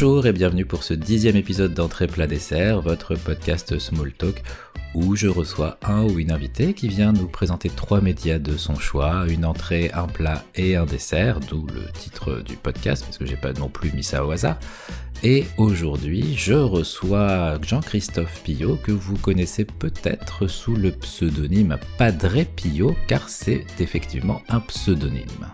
Bonjour et bienvenue pour ce dixième épisode d'Entrée plat dessert, votre podcast Small Talk, où je reçois un ou une invitée qui vient nous présenter trois médias de son choix, une entrée, un plat et un dessert, d'où le titre du podcast, parce que j'ai pas non plus mis ça au hasard. Et aujourd'hui, je reçois Jean-Christophe Pillot, que vous connaissez peut-être sous le pseudonyme Padre Pillot, car c'est effectivement un pseudonyme.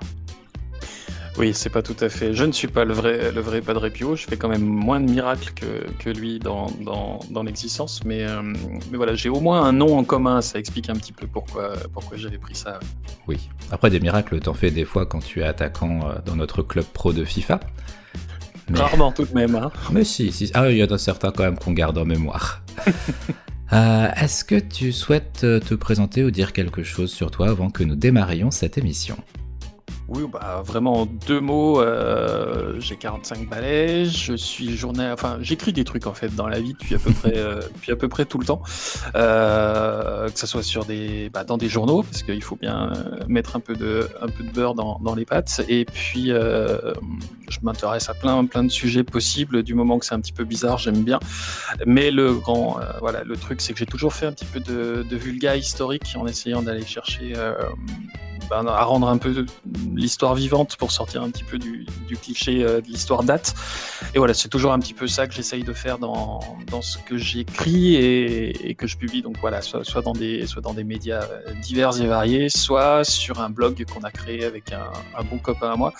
Oui, c'est pas tout à fait. Je ne suis pas le vrai, le vrai Padre Pio. Je fais quand même moins de miracles que, que lui dans, dans, dans l'existence. Mais, euh, mais voilà, j'ai au moins un nom en commun. Ça explique un petit peu pourquoi, pourquoi j'avais pris ça. Oui. Après, des miracles, t'en fais des fois quand tu es attaquant euh, dans notre club pro de FIFA. Mais... Rarement tout de même. Hein. Mais si, si. Ah, il y en a certains quand même qu'on garde en mémoire. euh, Est-ce que tu souhaites te présenter ou dire quelque chose sur toi avant que nous démarrions cette émission? Oui, bah vraiment en deux mots, euh, j'ai 45 balais, je suis journée, enfin j'écris des trucs en fait dans la vie depuis à peu près, euh, depuis à peu près tout le temps, euh, que ce soit sur des, bah, dans des journaux parce qu'il faut bien mettre un peu de, un peu de beurre dans, dans les pâtes, et puis je m'intéresse à plein, plein de sujets possibles. Du moment que c'est un petit peu bizarre, j'aime bien. Mais le grand, voilà, le truc c'est que j'ai toujours fait un petit peu de, de vulga historique en essayant d'aller chercher ben, à rendre un peu l'histoire vivante pour sortir un petit peu du, cliché euh, de l'histoire date. Et voilà, c'est toujours un petit peu ça que j'essaye de faire dans, dans ce que j'écris et, que je publie. Donc voilà, soit, soit, dans des, soit dans des médias euh, divers et variés, soit sur un blog qu'on a créé avec un, bon copain à moi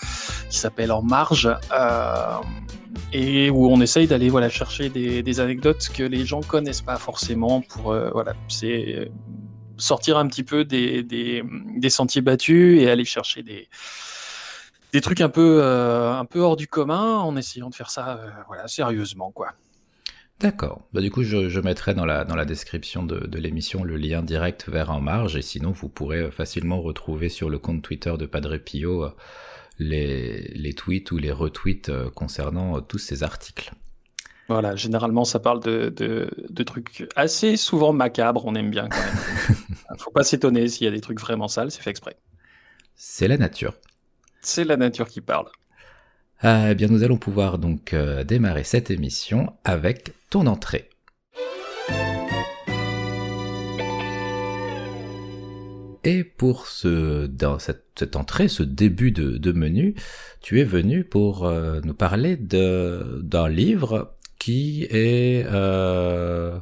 qui s'appelle En Marge. Euh, et où on essaye d'aller voilà, chercher des, anecdotes que les gens connaissent pas forcément pour voilà, c'est sortir un petit peu des, des, sentiers battus et aller chercher des, des trucs un peu, euh, un peu hors du commun en essayant de faire ça euh, voilà, sérieusement. quoi. D'accord. Bah, du coup, je, mettrai dans la, dans la description de, de l'émission le lien direct vers En Marge et sinon, vous pourrez facilement retrouver sur le compte Twitter de Padre Pio euh, les, les tweets ou les retweets concernant tous ces articles. Voilà, généralement, ça parle de, de, de, trucs assez souvent macabres, on aime bien quand même. Faut pas s'étonner s'il y a des trucs vraiment sales, c'est fait exprès. C'est la nature. C'est la nature qui parle. Ah, eh bien, nous allons pouvoir donc euh, démarrer cette émission avec ton entrée. Et pour ce, dans cette, cette entrée, ce début de, de, menu, tu es venu pour euh, nous parler d'un livre qui est euh,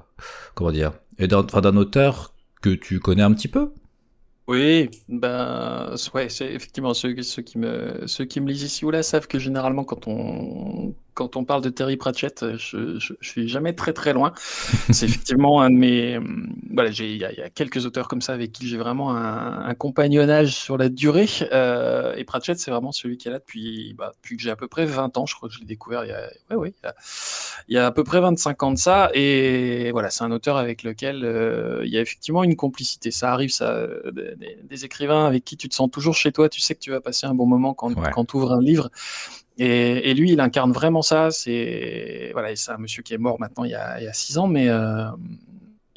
comment dire et d'un auteur que tu connais un petit peu? Oui, ben ouais, c'est effectivement ceux, qui me ceux qui me lisent ici ou là savent que généralement quand on quand on parle de Terry Pratchett, je, je, je suis jamais très très loin. C'est effectivement un de mes voilà, j'ai il y, y, a quelques auteurs comme ça avec qui j'ai vraiment un, un, compagnonnage sur la durée. Euh, et Pratchett, c'est vraiment celui qui est là depuis bah, depuis que j'ai à peu près 20 ans. Je crois que je l'ai découvert il y a ouais ouais il y a, il y a, à peu près 25 ans de ça. Et voilà, c'est un auteur avec lequel euh, il y a effectivement une complicité. Ça arrive ça des, des, écrivains avec qui tu te sens toujours chez toi. Tu sais que tu vas passer un bon moment quand ouais. quand tu ouvres un livre. Et, lui, il incarne vraiment ça. C'est voilà, un monsieur qui est mort maintenant il y a, six ans, mais euh,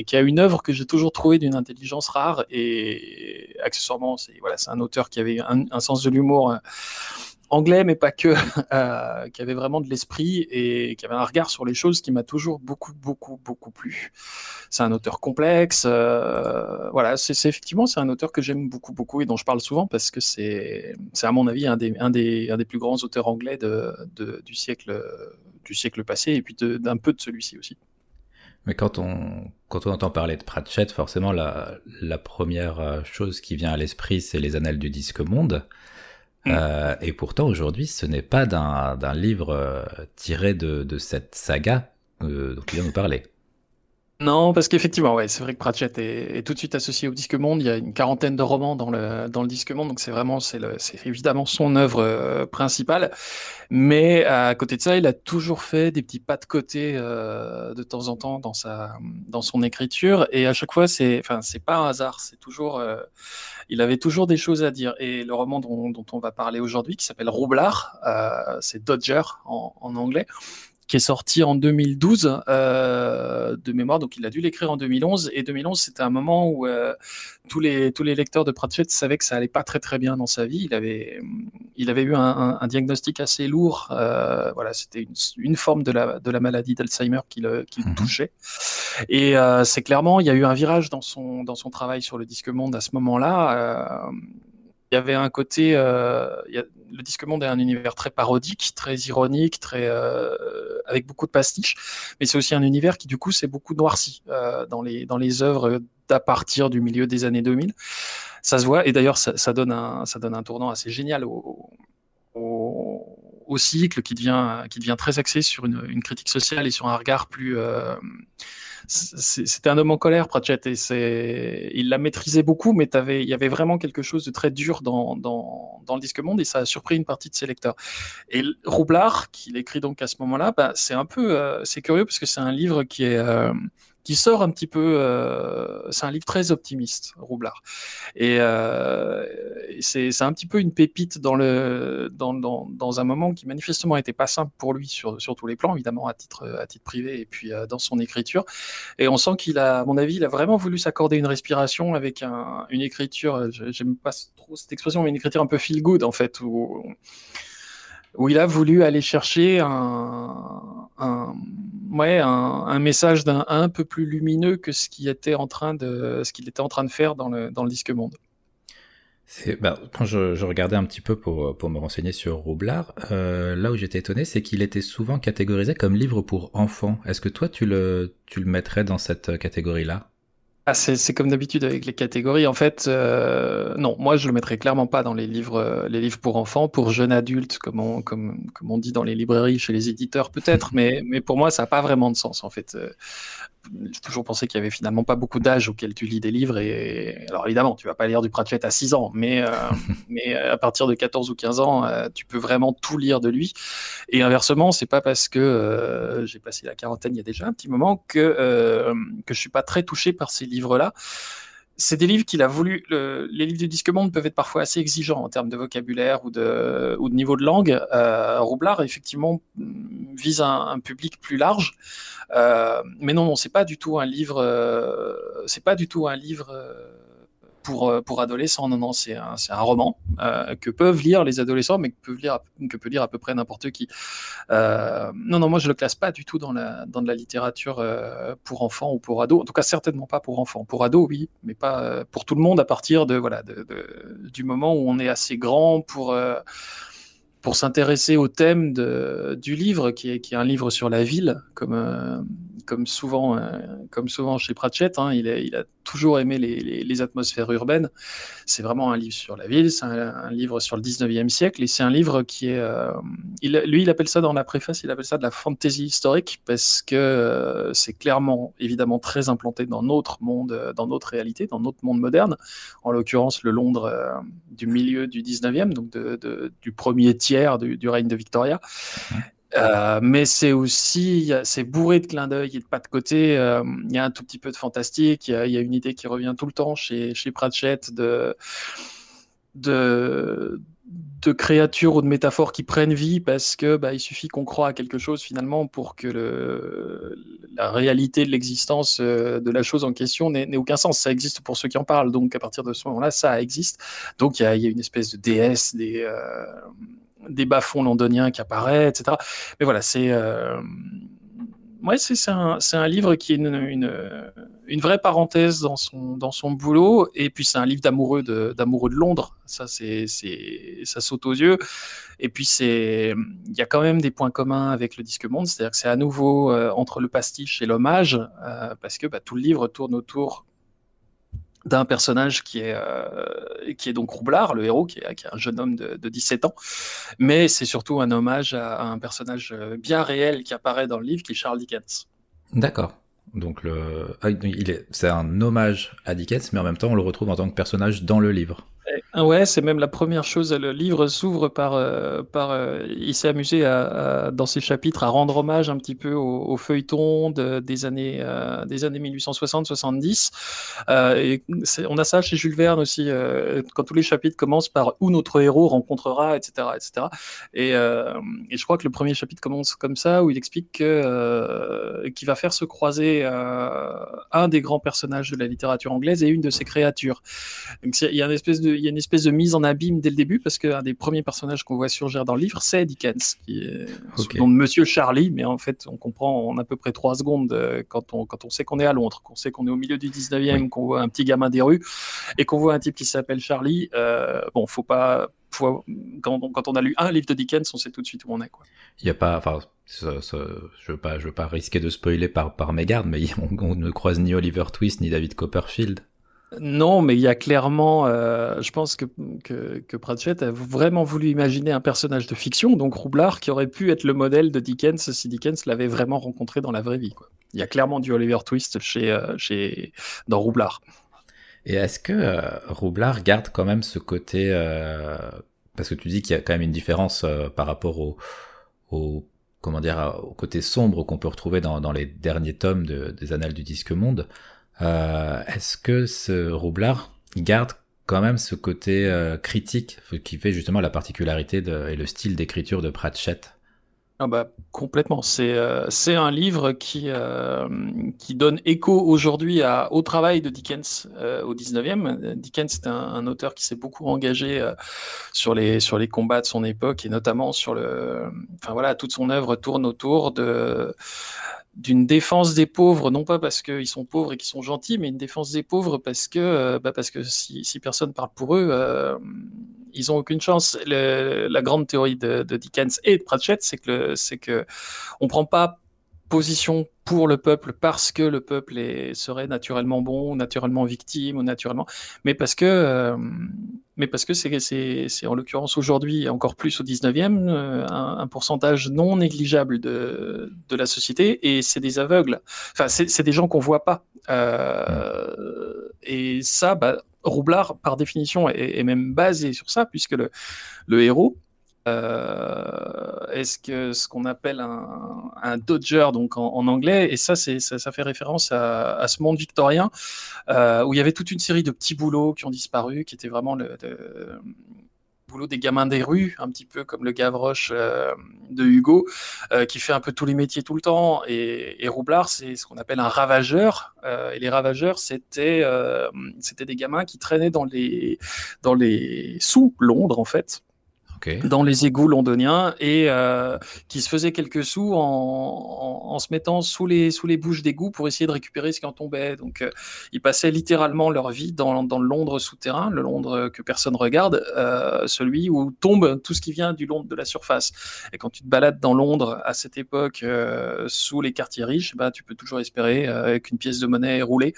qui a une œuvre que j'ai toujours trouvée d'une intelligence rare. Et accessoirement, c'est voilà, un auteur qui avait un, un sens de l'humour euh, anglais, mais pas que, euh, qui avait vraiment de l'esprit et qui avait un regard sur les choses qui m'a toujours beaucoup, beaucoup, beaucoup plu. C'est un auteur complexe. Euh, voilà, c'est effectivement c'est un auteur que j'aime beaucoup, beaucoup et dont je parle souvent parce que c'est, à mon avis un des, un des, un des plus grands auteurs anglais de, du siècle, du siècle passé et puis d'un peu de celui-ci aussi. Mais quand on, quand on entend parler de Pratchett, forcément, la, la première chose qui vient à l'esprit, c'est les annales du disque monde. Mmh. Euh, et pourtant, aujourd'hui, ce n'est pas d'un livre euh, tiré de, de, cette saga euh, dont tu viens nous parler. Non, parce qu'effectivement, ouais, c'est vrai que Pratchett est, tout de suite associé au Disque Monde. Il y a une quarantaine de romans dans le, dans le Disque Monde, donc c'est vraiment, c'est évidemment son œuvre euh, principale. Mais à côté de ça, il a toujours fait des petits pas de côté euh, de temps en temps dans sa, dans son écriture, et à chaque fois, c'est, enfin, c'est pas un hasard. C'est toujours, euh, il avait toujours des choses à dire. Et le roman dont, dont on va parler aujourd'hui, qui s'appelle Roublard, euh, c'est Dodger en, en anglais qui est sorti en 2012 euh, de mémoire, donc il a dû l'écrire en 2011. Et 2011, c'était un moment où euh, tous, les, tous les lecteurs de Pratchett savaient que ça allait pas très très bien dans sa vie. Il avait, il avait eu un, un, diagnostic assez lourd. Euh, voilà, c'était une, une, forme de la, de la maladie d'Alzheimer qui le, qui le mhm. touchait. Et euh, c'est clairement, il y a eu un virage dans son, dans son travail sur le disque monde à ce moment-là. Il y avait un côté, euh, le disque monde est un univers très parodique, très ironique, très euh, avec beaucoup de pastiches, mais c'est aussi un univers qui du coup s'est beaucoup noirci euh, dans les dans les œuvres d'à partir du milieu des années 2000. Ça se voit et d'ailleurs ça, ça, donne un ça donne un tournant assez génial au, au, au cycle qui devient qui devient très axé sur une, une, critique sociale et sur un regard plus euh, c'était un homme en colère, Pratchett, et il l'a maîtrisé beaucoup, mais il y avait vraiment quelque chose de très dur dans, dans, dans, le disque monde, et ça a surpris une partie de ses lecteurs. Et Roublard, qu'il écrit donc à ce moment-là, bah, c'est un peu, euh, c'est curieux parce que c'est un livre qui est, euh, qui sort un petit peu. Euh, c'est un livre très optimiste, Roublard. Et euh, c'est un petit peu une pépite dans, le, dans, dans, dans un moment qui manifestement n'était pas simple pour lui sur, sur tous les plans, évidemment à titre, à titre privé et puis euh, dans son écriture. Et on sent qu'il a, à mon avis, il a vraiment voulu s'accorder une respiration avec un, une écriture, j'aime pas trop cette expression, mais une écriture un peu feel good en fait, où, où il a voulu aller chercher un, un, message d'un un peu plus lumineux que ce qu'il était en train de ce qu'il était en train de faire dans le, dans le disque monde. Bah, quand je, regardais un petit peu pour, pour me renseigner sur Roublard, euh, là où j'étais étonné, c'est qu'il était souvent catégorisé comme livre pour enfants. Est-ce que toi, tu le, tu le mettrais dans cette catégorie-là? Ah, c'est comme d'habitude avec les catégories. En fait, euh, non, moi je le mettrais clairement pas dans les livres, euh, les livres pour enfants, pour jeunes adultes, comme on, comme, comme on dit dans les librairies, chez les éditeurs peut-être, mais, mais pour moi ça n'a pas vraiment de sens en fait. Euh, j'ai toujours pensé qu'il y avait finalement pas beaucoup d'âge auquel tu lis des livres. Et alors évidemment, tu vas pas lire du Pratchett à 6 ans, mais, euh, mais à partir de 14 ou 15 ans, euh, tu peux vraiment tout lire de lui. Et inversement, c'est pas parce que euh, j'ai passé la quarantaine il y a déjà un petit moment que, euh, que je suis pas très touché par ces livres-là c'est des livres qu'il a voulu. Le, les livres du Disque Monde peuvent être parfois assez exigeants en termes de vocabulaire ou de, ou de niveau de langue. Euh, Roublard, effectivement, vise un, un public plus large. Euh, mais non, non, c'est pas du tout un livre. Euh, c'est pas du tout un livre euh, pour, euh, pour adolescents. Non, non, c'est un, un, roman euh, que peuvent lire les adolescents, mais que, peuvent lire, que peut lire à peu près n'importe qui. Euh, non, non, moi je le classe pas du tout dans, la, dans de la littérature pour enfants ou pour ados. En tout cas, certainement pas pour enfants. Pour ados, oui, mais pas pour tout le monde à partir de, voilà, du moment où on est assez grand pour pour s'intéresser au thème de, du livre, qui est, qui est, un livre sur la ville, comme, comme, souvent, comme souvent chez Pratchett. Hein, il, a, il, a, toujours aimé les, atmosphères urbaines. C'est vraiment un livre sur la ville, c'est un, livre sur le 19e siècle, et c'est un livre qui est... Euh, il, lui, il appelle ça dans la préface, il appelle ça de la fantasy historique, parce que euh, c'est clairement, évidemment, très implanté dans notre monde, dans notre réalité, dans notre monde moderne, en l'occurrence le Londres euh, du milieu du 19e, donc de, de, du premier tiers du, du règne de Victoria. Euh, mais c'est aussi, c'est bourré de clins d'œil et de pas de côté. Euh, il y a un tout petit peu de fantastique. Il y, a une idée qui revient tout le temps chez, Pratchett de, créatures ou de métaphores qui prennent vie parce que bah, il suffit qu'on croit à quelque chose finalement pour que la réalité de l'existence euh, de la chose en question n'ait aucun sens. Ça existe pour ceux qui en parlent. Donc à partir de ce moment-là, ça existe. Donc il y a, une espèce de déesse, des des bas-fonds londoniens qui apparaissent, etc. Mais voilà, c'est euh, ouais, c'est un, livre qui est une, vraie parenthèse dans son, boulot, et puis c'est un livre d'amoureux de, d'amoureux de Londres, ça, c'est, ça saute aux yeux, et puis c'est, il y a quand même des points communs avec le disque monde, c'est-à-dire que c'est à nouveau euh, entre le pastiche et l'hommage, euh, parce que bah, tout le livre tourne autour d'un personnage qui est, euh, qui est donc Roublard, le héros, qui est, un jeune homme de, de 17 ans. Mais c'est surtout un hommage à, un personnage euh, bien réel qui apparaît dans le livre, qui est Charles Dickens. D'accord. Donc ah, il est, c'est un hommage à Dickens, mais en même temps on le retrouve en tant que personnage dans le livre. Ouais, c'est même la première chose. Le livre s'ouvre par, euh, euh, il s'est amusé à, dans ses chapitres à rendre hommage un petit peu au, feuilleton des années euh, années 1860-70. et on a ça chez Jules Verne aussi, quand tous les chapitres commencent par où notre héros rencontrera, etc., etc. Et, je crois que le premier chapitre commence comme ça, où il explique que qu'il va faire se croiser un des grands personnages de la littérature anglaise et une de ses créatures. Donc il y a une espèce de, il y a une espèce de mise en abîme dès le début parce qu'un des premiers personnages qu'on voit surgir dans le livre, c'est Dickens, qui est okay. nom de Monsieur Charlie, mais en fait, on comprend en à peu près trois secondes euh, quand on, quand on sait qu'on est à Londres, qu'on sait qu'on est au milieu du 19e, qu'on voit un petit gamin des rues et qu'on voit un type qui s'appelle Charlie. Euh, bon, faut pas. quand, on, a lu un livre de Dickens, on sait tout de suite où on est. Il n'y a pas. Enfin, je veux pas, je veux pas risquer de spoiler par, par mégarde, mais on, on ne croise ni Oliver Twist ni David Copperfield. Non, mais il y a clairement, euh, je pense que, Pratchett a vraiment voulu imaginer un personnage de fiction, donc Roublard, qui aurait pu être le modèle de Dickens si Dickens l'avait vraiment rencontré dans la vraie vie. Il y a clairement du Oliver Twist chez, euh, dans Roublard. Et est-ce que euh, Roublard garde quand même ce côté, parce que tu dis qu'il y a quand même une différence par rapport au, comment dire, au côté sombre qu'on peut retrouver dans les derniers tomes des Annales du Disque Monde. Euh, est-ce que ce Roublard garde quand même ce côté euh, critique qui fait justement la particularité et le style d'écriture de Pratchett? Ah bah, complètement. C'est euh, un livre qui, qui donne écho aujourd'hui au travail de Dickens au 19e. Dickens est un, un auteur qui s'est beaucoup engagé sur, les, sur les combats de son époque et notamment sur le. Enfin voilà, toute son œuvre tourne autour de, d'une défense des pauvres, non pas parce qu'ils sont pauvres et qu'ils sont gentils, mais une défense des pauvres parce que, euh, bah parce que si, si, personne parle pour eux, euh, ils ont aucune chance. la grande théorie de, de, Dickens et de Pratchett, c'est que, c'est que on prend pas position pour le peuple parce que le peuple est, serait naturellement bon, naturellement victime, ou naturellement, mais parce que, euh, mais parce que c'est, c'est, c'est en l'occurrence aujourd'hui, encore plus au 19e, euh, un, pourcentage non négligeable de, de la société, et c'est des aveugles. Enfin, c'est, c'est des gens qu'on voit pas. Euh, et ça, bah, Roublard, par définition, est, est, même basé sur ça, puisque le, le héros, euh, est-ce que ce qu'on appelle un, dodger donc en, anglais et ça ça, fait référence à, ce monde victorien euh, où il y avait toute une série de petits boulots qui ont disparu qui étaient vraiment le, boulot des gamins des rues un petit peu comme le Gavroche euh, de Hugo qui fait un peu tous les métiers tout le temps. Et, et Roublard c'est ce qu'on appelle un ravageur. Et les ravageurs c'était c'était des gamins qui traînaient dans les dans les sous Londres en fait dans les égouts londoniens et euh, qui se faisaient quelques sous en, se mettant sous les, sous les bouches d'égouts pour essayer de récupérer ce qui en tombait. Donc euh, ils passaient littéralement leur vie dans, dans, le Londres souterrain, le Londres que personne regarde, euh, celui où tombe tout ce qui vient du Londres de la surface. Et quand tu te balades dans Londres à cette époque sous les quartiers riches, bah, tu peux toujours espérer qu'une pièce de monnaie roulée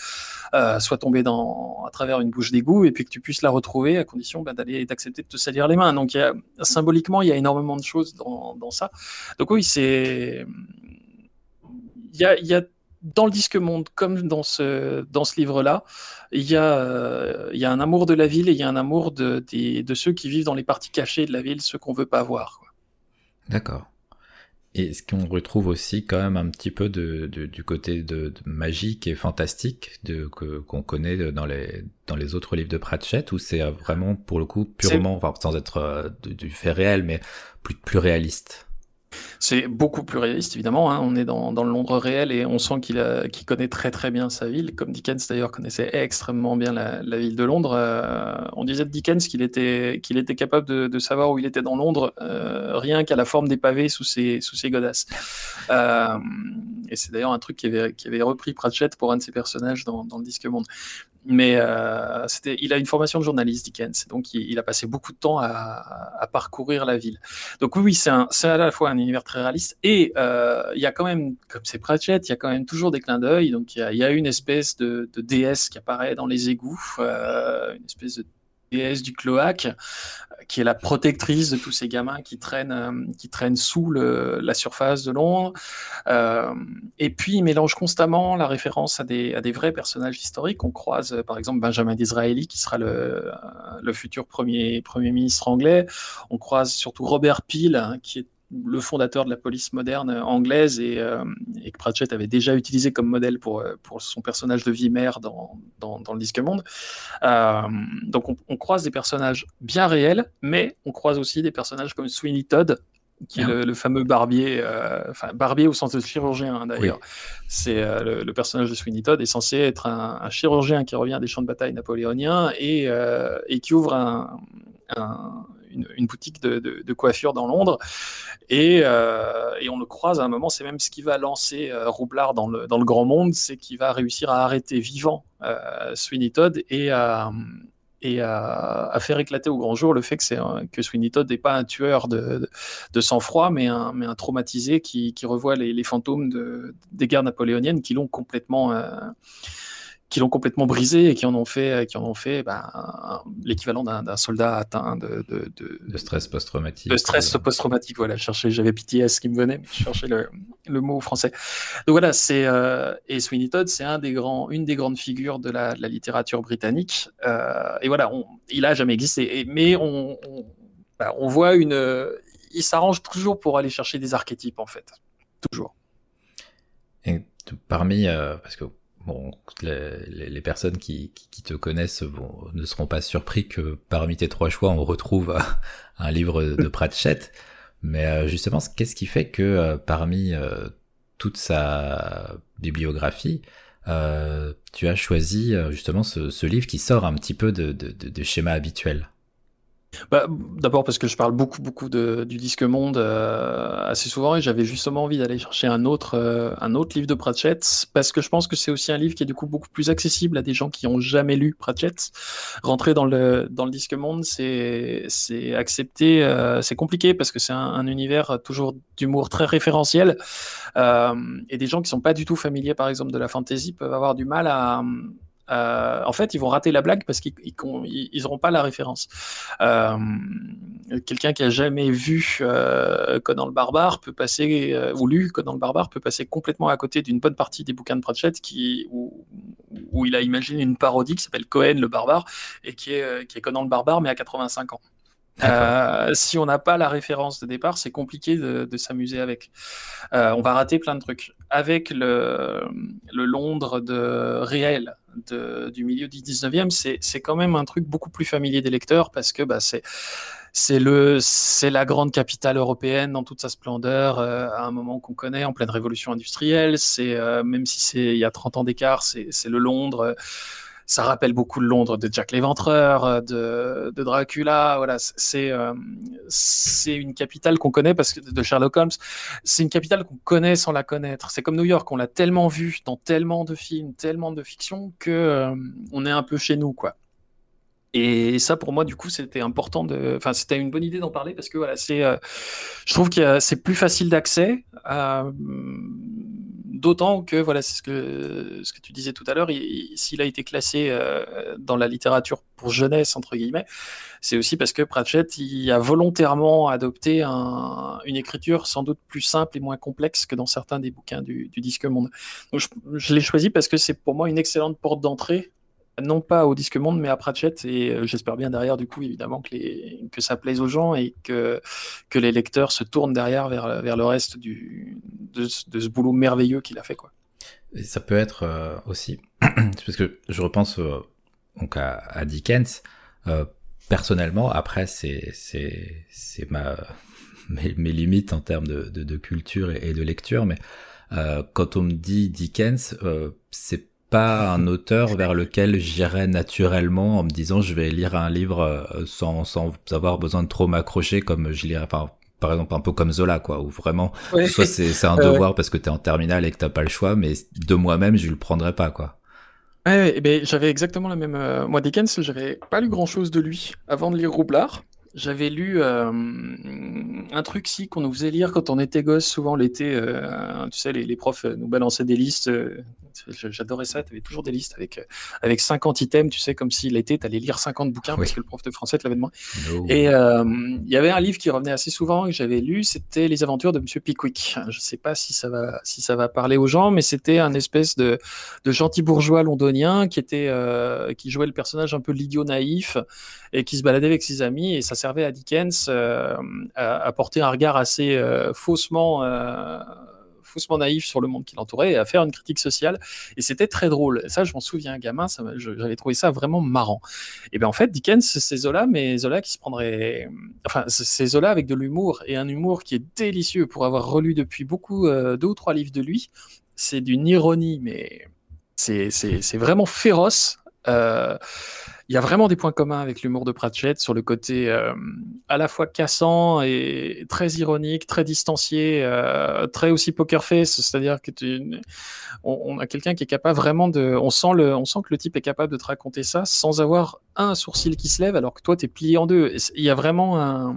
soit tombée dans, à travers une bouche d'égout et puis que tu puisses la retrouver à condition bah, d'aller d'accepter de te salir les mains. Donc symboliquement, il y a énormément de choses dans, ça. Donc oui, c'est... Il y a, dans le disque monde, comme dans ce, dans ce livre-là, il y, a, euh, y a un amour de la ville et il y a un amour de, de ceux qui vivent dans les parties cachées de la ville, ceux qu'on veut pas voir. D'accord. Et ce qu'on retrouve aussi quand même un petit peu de, du côté de, magique et fantastique de, que, qu'on connaît dans les, dans les autres livres de Pratchett, où c'est vraiment pour le coup purement, enfin, sans être euh, du fait réel, mais plus, plus réaliste. C'est beaucoup plus réaliste, évidemment. Hein. On est dans, le Londres réel et on sent qu'il connaît très très bien sa ville, comme Dickens d'ailleurs connaissait extrêmement bien la, ville de Londres. Euh, on disait de Dickens qu'il était, capable de, savoir où il était dans Londres, euh, rien qu'à la forme des pavés sous ses, godasses. Euh, et c'est d'ailleurs un truc qui avait, repris Pratchett pour un de ses personnages dans le Disque Monde. Mais euh, il a une formation de journaliste, Dickens, donc il, a passé beaucoup de temps à, parcourir la ville. Donc oui, c'est à la fois un univers très réaliste et euh, il y a quand même, comme c'est Pratchett, il y a quand même toujours des clins d'œil. Donc il y, a, une espèce de, déesse qui apparaît dans les égouts, euh, une espèce de déesse du cloaque, qui est la protectrice de tous ces gamins qui traînent, euh, qui traînent sous la surface de Londres. Euh, et puis, il mélange constamment la référence à des, vrais personnages historiques. On croise, euh, par exemple, Benjamin Disraeli, qui sera le, futur premier, premier ministre anglais. On croise surtout Robert Peel, hein, qui est le fondateur de la police moderne anglaise et, euh, et, que Pratchett avait déjà utilisé comme modèle pour, euh, pour son personnage de Vimer dans, dans, dans le Disque Monde. Euh, donc on, on, croise des personnages bien réels, mais on croise aussi des personnages comme Sweeney Todd, qui est le, le, fameux barbier, euh, enfin barbier au sens de chirurgien hein, d'ailleurs. Oui. C'est euh, le, le, personnage de Sweeney Todd est censé être un, un, chirurgien qui revient des champs de bataille napoléoniens et, et qui ouvre un, un une, boutique de, coiffure dans Londres. Et, euh, et, on le croise à un moment, c'est même ce qui va lancer euh, Roublard dans le, dans le grand monde, c'est qu'il va réussir à arrêter vivant euh, Sweeney Todd et à, et à, faire éclater au grand jour le fait que, que Sweeney Todd n'est pas un tueur de, de, sang-froid, mais un, mais un traumatisé qui, qui revoit les, fantômes de, des guerres napoléoniennes qui l'ont complètement qui l'ont complètement brisé et qui en ont fait, qui en ont fait ben, l'équivalent d'un soldat atteint de, de, de, de stress post-traumatique. De stress euh... post-traumatique, voilà. J'avais PTS qui me venait, mais je cherchais le, le mot français. Donc voilà, c'est euh, et Sweeney Todd, c'est un des grands, une des grandes figures de la, littérature britannique. Euh, et voilà, on, il a jamais existé, et, mais on, on, ben, on voit une, il s'arrange toujours pour aller chercher des archétypes en fait, toujours. Et parmi, euh, parce que bon, les, personnes qui, te connaissent bon, ne seront pas surpris que parmi tes trois choix, on retrouve un livre de Pratchett. Mais euh, justement, qu'est-ce qui fait que euh, parmi euh, toute sa bibliographie, tu as choisi justement ce, livre qui sort un petit peu de, de schéma habituel? Bah, D'abord parce que je parle beaucoup, beaucoup du disque monde euh, assez souvent et j'avais justement envie d'aller chercher un autre, euh, un autre livre de Pratchett parce que je pense que c'est aussi un livre qui est du coup beaucoup plus accessible à des gens qui n'ont jamais lu Pratchett. Rentrer dans le, dans le disque monde, c'est accepter, euh, c'est compliqué parce que c'est un, un, univers toujours d'humour très référentiel et des gens qui sont pas du tout familiers par exemple de la fantasy peuvent avoir du mal à euh, en fait, ils vont rater la blague parce qu'ils n'auront pas la référence. Euh, Quelqu'un qui a jamais vu euh, Conan le barbare peut passer, ou lu Conan le barbare peut passer complètement à côté d'une bonne partie des bouquins de Pratchett qui, où, où il a imaginé une parodie qui s'appelle Cohen le barbare et qui est, qui est Conan le barbare mais à 85 ans. Euh, si on n'a pas la référence de départ, c'est compliqué de, de s'amuser avec. Euh, on va rater plein de trucs. Avec le, le Londres de réel du milieu du 19e, c'est quand même un truc beaucoup plus familier des lecteurs parce que bah, c'est c'est la grande capitale européenne dans toute sa splendeur euh, à un moment qu'on connaît en pleine révolution industrielle. C'est euh, même si c'est il y a 30 ans d'écart c'est le Londres ça rappelle beaucoup Londres de Jack l'Éventreur, de, de, Dracula. Voilà, c'est euh, c'est une capitale qu'on connaît parce que de Sherlock Holmes, c'est une capitale qu'on connaît sans la connaître. C'est comme New York, on l'a tellement vu dans tellement de films, tellement de fiction que euh, on est un peu chez nous, quoi. Et ça, pour moi, du coup, c'était important de. Enfin, c'était une bonne idée d'en parler parce que voilà, c'est. Euh, je trouve que c'est plus facile d'accès. Euh, D'autant que, voilà, c'est ce que, ce que tu disais tout à l'heure, s'il a été classé euh, dans la littérature pour jeunesse, entre guillemets, c'est aussi parce que Pratchett a volontairement adopté un, une écriture sans doute plus simple et moins complexe que dans certains des bouquins du, Disque Monde. Je l'ai choisi parce que c'est pour moi une excellente porte d'entrée non pas au Disque Monde, mais à Pratchett. Et euh, j'espère bien derrière, du coup, évidemment, que, les, que ça plaise aux gens et que, que les lecteurs se tournent derrière vers, vers le reste du, de, ce boulot merveilleux qu'il a fait. Quoi. Et ça peut être euh, aussi, parce que je repense euh, donc à, Dickens, personnellement, après, c'est ma, mes, mes, limites en termes de, de, culture et, de lecture, mais quand on me dit Dickens, c'est pas un auteur vers lequel j'irais naturellement en me disant je vais lire un livre euh, sans, sans avoir besoin de trop m'accrocher comme je lirais enfin, par exemple un peu comme Zola quoi où vraiment ouais. soit c'est un devoir ouais. parce que t'es en terminale et que t'as pas le choix mais de moi-même je le prendrais pas quoi ouais, eh ben, j'avais exactement la même euh, moi Dickens j'avais pas lu grand chose de lui avant de lire Roublard j'avais lu euh, un truc si qu'on nous faisait lire quand on était gosse, souvent l'été. Euh, tu sais, les, les, profs nous balançaient des listes. Euh, J'adorais ça. Tu avais toujours des listes avec, avec 50 items, tu sais, comme si l'été, tu allais lire 50 bouquins parce que le prof de français te l'avait demandé. Et il y avait un livre qui revenait assez souvent que j'avais lu, c'était Les aventures de Monsieur Pickwick. Je sais pas si ça va, si ça va parler aux gens, mais c'était un espèce de, de gentil bourgeois londonien qui, était, qui jouait le personnage un peu l'idiot naïf et qui se baladait avec ses amis et ça servait à Dickens à, à, porter un regard assez faussement faussement naïf sur le monde qui l'entourait et à faire une critique sociale. Et c'était très drôle. ça, je m'en souviens, gamin, j'avais trouvé ça vraiment marrant. Et bien en fait, Dickens, c'est Zola, mais Zola qui se prendrait. Enfin, c'est Zola avec de l'humour et un humour qui est délicieux pour avoir relu depuis beaucoup, euh, deux ou trois livres de lui. C'est d'une ironie, mais c'est vraiment féroce. Euh, il y a vraiment des points communs avec l'humour de Pratchett sur le côté euh, à la fois cassant et très ironique, très distancié, euh, très aussi poker face, c'est-à-dire que on, a quelqu'un qui est capable vraiment de, on sent le, on sent que le type est capable de te raconter ça sans avoir un sourcil qui se lève alors que toi tu es plié en deux. Il y a vraiment un,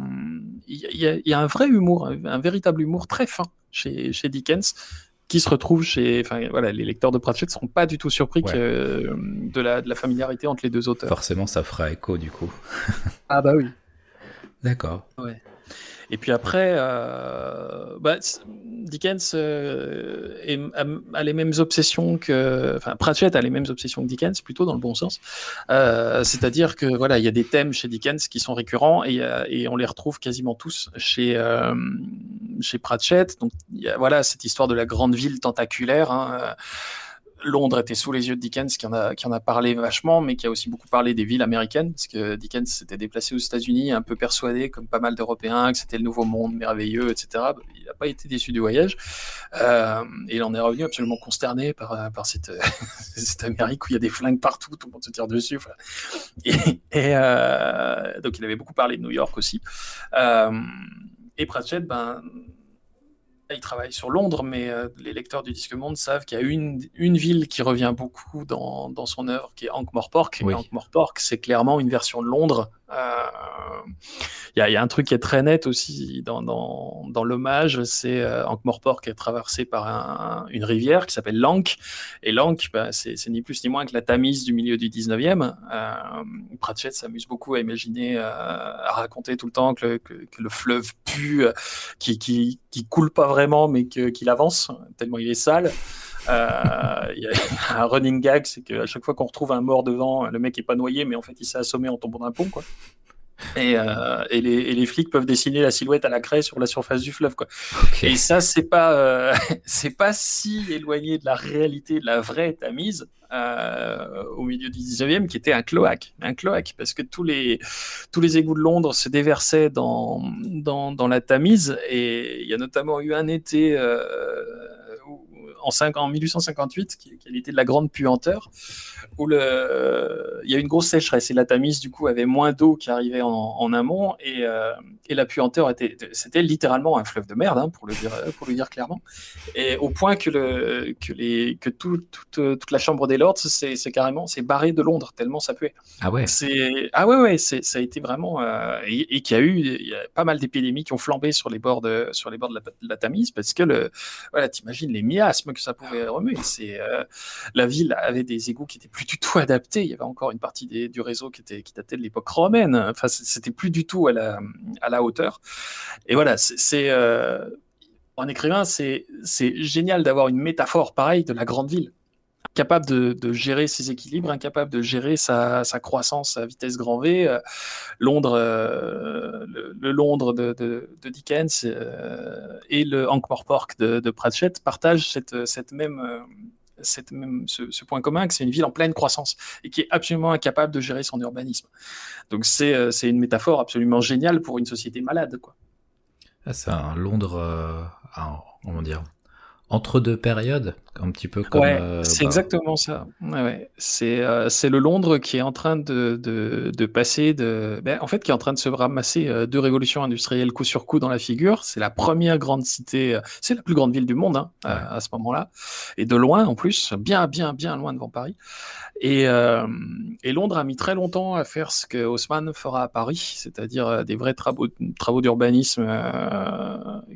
il y a, un vrai humour, un, véritable humour très fin chez Dickens qui se retrouvent chez. Enfin, voilà, les lecteurs de Pratchett ne seront pas du tout surpris que, euh, de, la, de la familiarité entre les deux auteurs. Forcément, ça fera écho du coup. ah, bah oui. D'accord. Ouais. Et puis après, euh, bah, Dickens euh, a, les mêmes obsessions que, enfin Pratchett a les mêmes obsessions que Dickens, plutôt dans le bon sens. Euh, c'est-à-dire que voilà, il y a des thèmes chez Dickens qui sont récurrents et, et on les retrouve quasiment tous chez chez Pratchett. Donc voilà cette histoire de la grande ville tentaculaire. Hein, Londres était sous les yeux de Dickens, qui en, a, qui en a parlé vachement, mais qui a aussi beaucoup parlé des villes américaines, parce que Dickens s'était déplacé aux États-Unis, un peu persuadé, comme pas mal d'Européens, que c'était le nouveau monde merveilleux, etc. Il n'a pas été déçu du voyage. Euh, et il en est revenu absolument consterné par, par cette, cette, Amérique où il y a des flingues partout, tout le monde se tire dessus. Et, euh, donc il avait beaucoup parlé de New York aussi. Euh, et Pratchett, ben il travaille sur Londres, mais euh, les lecteurs du Disque Monde savent qu'il y a une, une ville qui revient beaucoup dans, dans son œuvre, qui est Ankh-Morpork. Oui. Ankh-Morpork, c'est clairement une version de Londres il euh, y, a un truc qui est très net aussi dans, l'hommage, c'est euh, Ankh-Morpork est traversé par une rivière qui s'appelle l'Ankh. Et l'Ankh, bah, c'est, ni plus ni moins que la Tamise du milieu du 19e. Euh, Pratchett s'amuse beaucoup à imaginer, euh, à raconter tout le temps que, le fleuve pue, qui, qui, qui, coule pas vraiment, mais qu'il avance, tellement il est sale. Euh, il y a un running gag, c'est qu'à chaque fois qu'on retrouve un mort devant, le mec est pas noyé, mais en fait il s'est assommé en tombant d'un pont, quoi. Et, euh, et, les, et, les, flics peuvent dessiner la silhouette à la craie sur la surface du fleuve, quoi. Et ça, c'est pas, euh, c'est pas si éloigné de la réalité, de la vraie Tamise. Euh, au milieu du 19e, qui était un cloaque, un cloaque, parce que tous les, tous les égouts de Londres se déversaient dans, dans, dans la Tamise, et il y a notamment eu un été en, 5, en 1858, qui, qui était de la grande puanteur, où le, il y a eu une grosse sécheresse et la Tamise, du coup, avait moins d'eau qui arrivait en, amont et, euh, et, la puanteur était, c'était littéralement un fleuve de merde, hein, pour, le dire, pour le dire clairement. Et au point que, le, que, les, que tout, toute, la chambre des Lords, c'est, carrément, c'est barré de Londres, tellement ça puait. Ah ouais c'est, Ah ouais, ouais, ça a été vraiment. Euh, et, qu'il y a eu il y a pas mal d'épidémies qui ont flambé sur les bords de, sur les bords de la, Tamise parce que, le, voilà, t'imagines les miasmes que ça pouvait remuer. C'est, euh, la ville avait des égouts qui étaient plus du tout adapté. Il y avait encore une partie du réseau qui, était, qui datait de l'époque romaine. Enfin, c'était plus du tout à la, à la hauteur. Et voilà, c'est. Euh, en écrivain, c'est génial d'avoir une métaphore pareille de la grande ville capable de, gérer ses équilibres, incapable de gérer sa, croissance à vitesse grand V. Euh, Londres, euh, le, Londres de, Dickens et le Ankh-Morpork de, Pratchett partagent cette, même ce, point commun, que c'est une ville en pleine croissance et qui est absolument incapable de gérer son urbanisme. Donc c'est euh, une métaphore absolument géniale pour une société malade. Ah, c'est un Londres, euh, comment dire, entre deux périodes, un petit peu comme. Euh, c'est bah, exactement ça. Ouais, euh, C'est le Londres qui est en train de, de, de passer de. Ben, en fait, qui est en train de se ramasser euh, deux révolutions industrielles coup sur coup dans la figure. C'est la première grande cité, c'est la plus grande ville du monde hein, à, ce moment-là. Et de loin en plus, bien, bien, bien loin devant Paris. Et, et, Londres a mis très longtemps à faire ce que Haussmann fera à Paris, c'est-à-dire des vrais travaux, travaux d'urbanisme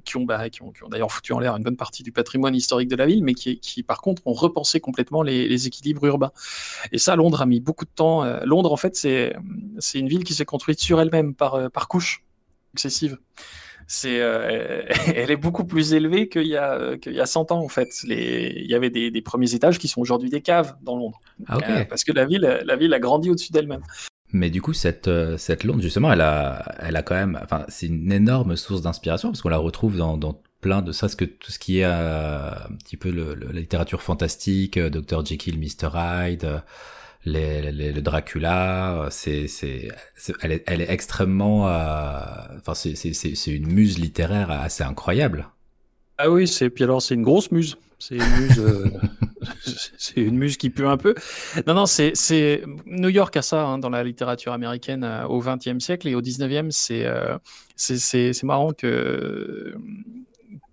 qui ont, bah, qui ont, qui ont d'ailleurs foutu en l'air une bonne partie du patrimoine historique de la ville, mais qui, qui, par contre, ont repensé complètement les, équilibres urbains. Et ça, Londres a mis beaucoup de temps. Londres, en fait, c'est une ville qui s'est construite sur elle-même par, par couches successives c'est, euh, elle est beaucoup plus élevée qu'il y a, qu'il y a 100 ans, en fait. Les, il y avait des, des premiers étages qui sont aujourd'hui des caves dans Londres. Ah, euh, parce que la ville, la ville a grandi au-dessus d'elle-même. Mais du coup, cette, euh, cette Londres, justement, elle a, elle a quand même, enfin, c'est une énorme source d'inspiration parce qu'on la retrouve dans, dans plein de ça, ce que tout ce qui est un petit peu le, la littérature fantastique, Dr Jekyll, Mr Hyde, les, le Dracula, c'est, c'est, elle, est, elle est extrêmement, euh, enfin, c'est, c'est, c'est une muse littéraire assez incroyable. Ah oui, c'est puis alors c'est une grosse muse. C'est une muse, euh, c'est une muse qui pue un peu. Non, non, c'est, c'est New York a ça hein, dans la littérature américaine euh, au XXe siècle et au XIXe, c'est, c'est, c'est, c'est marrant que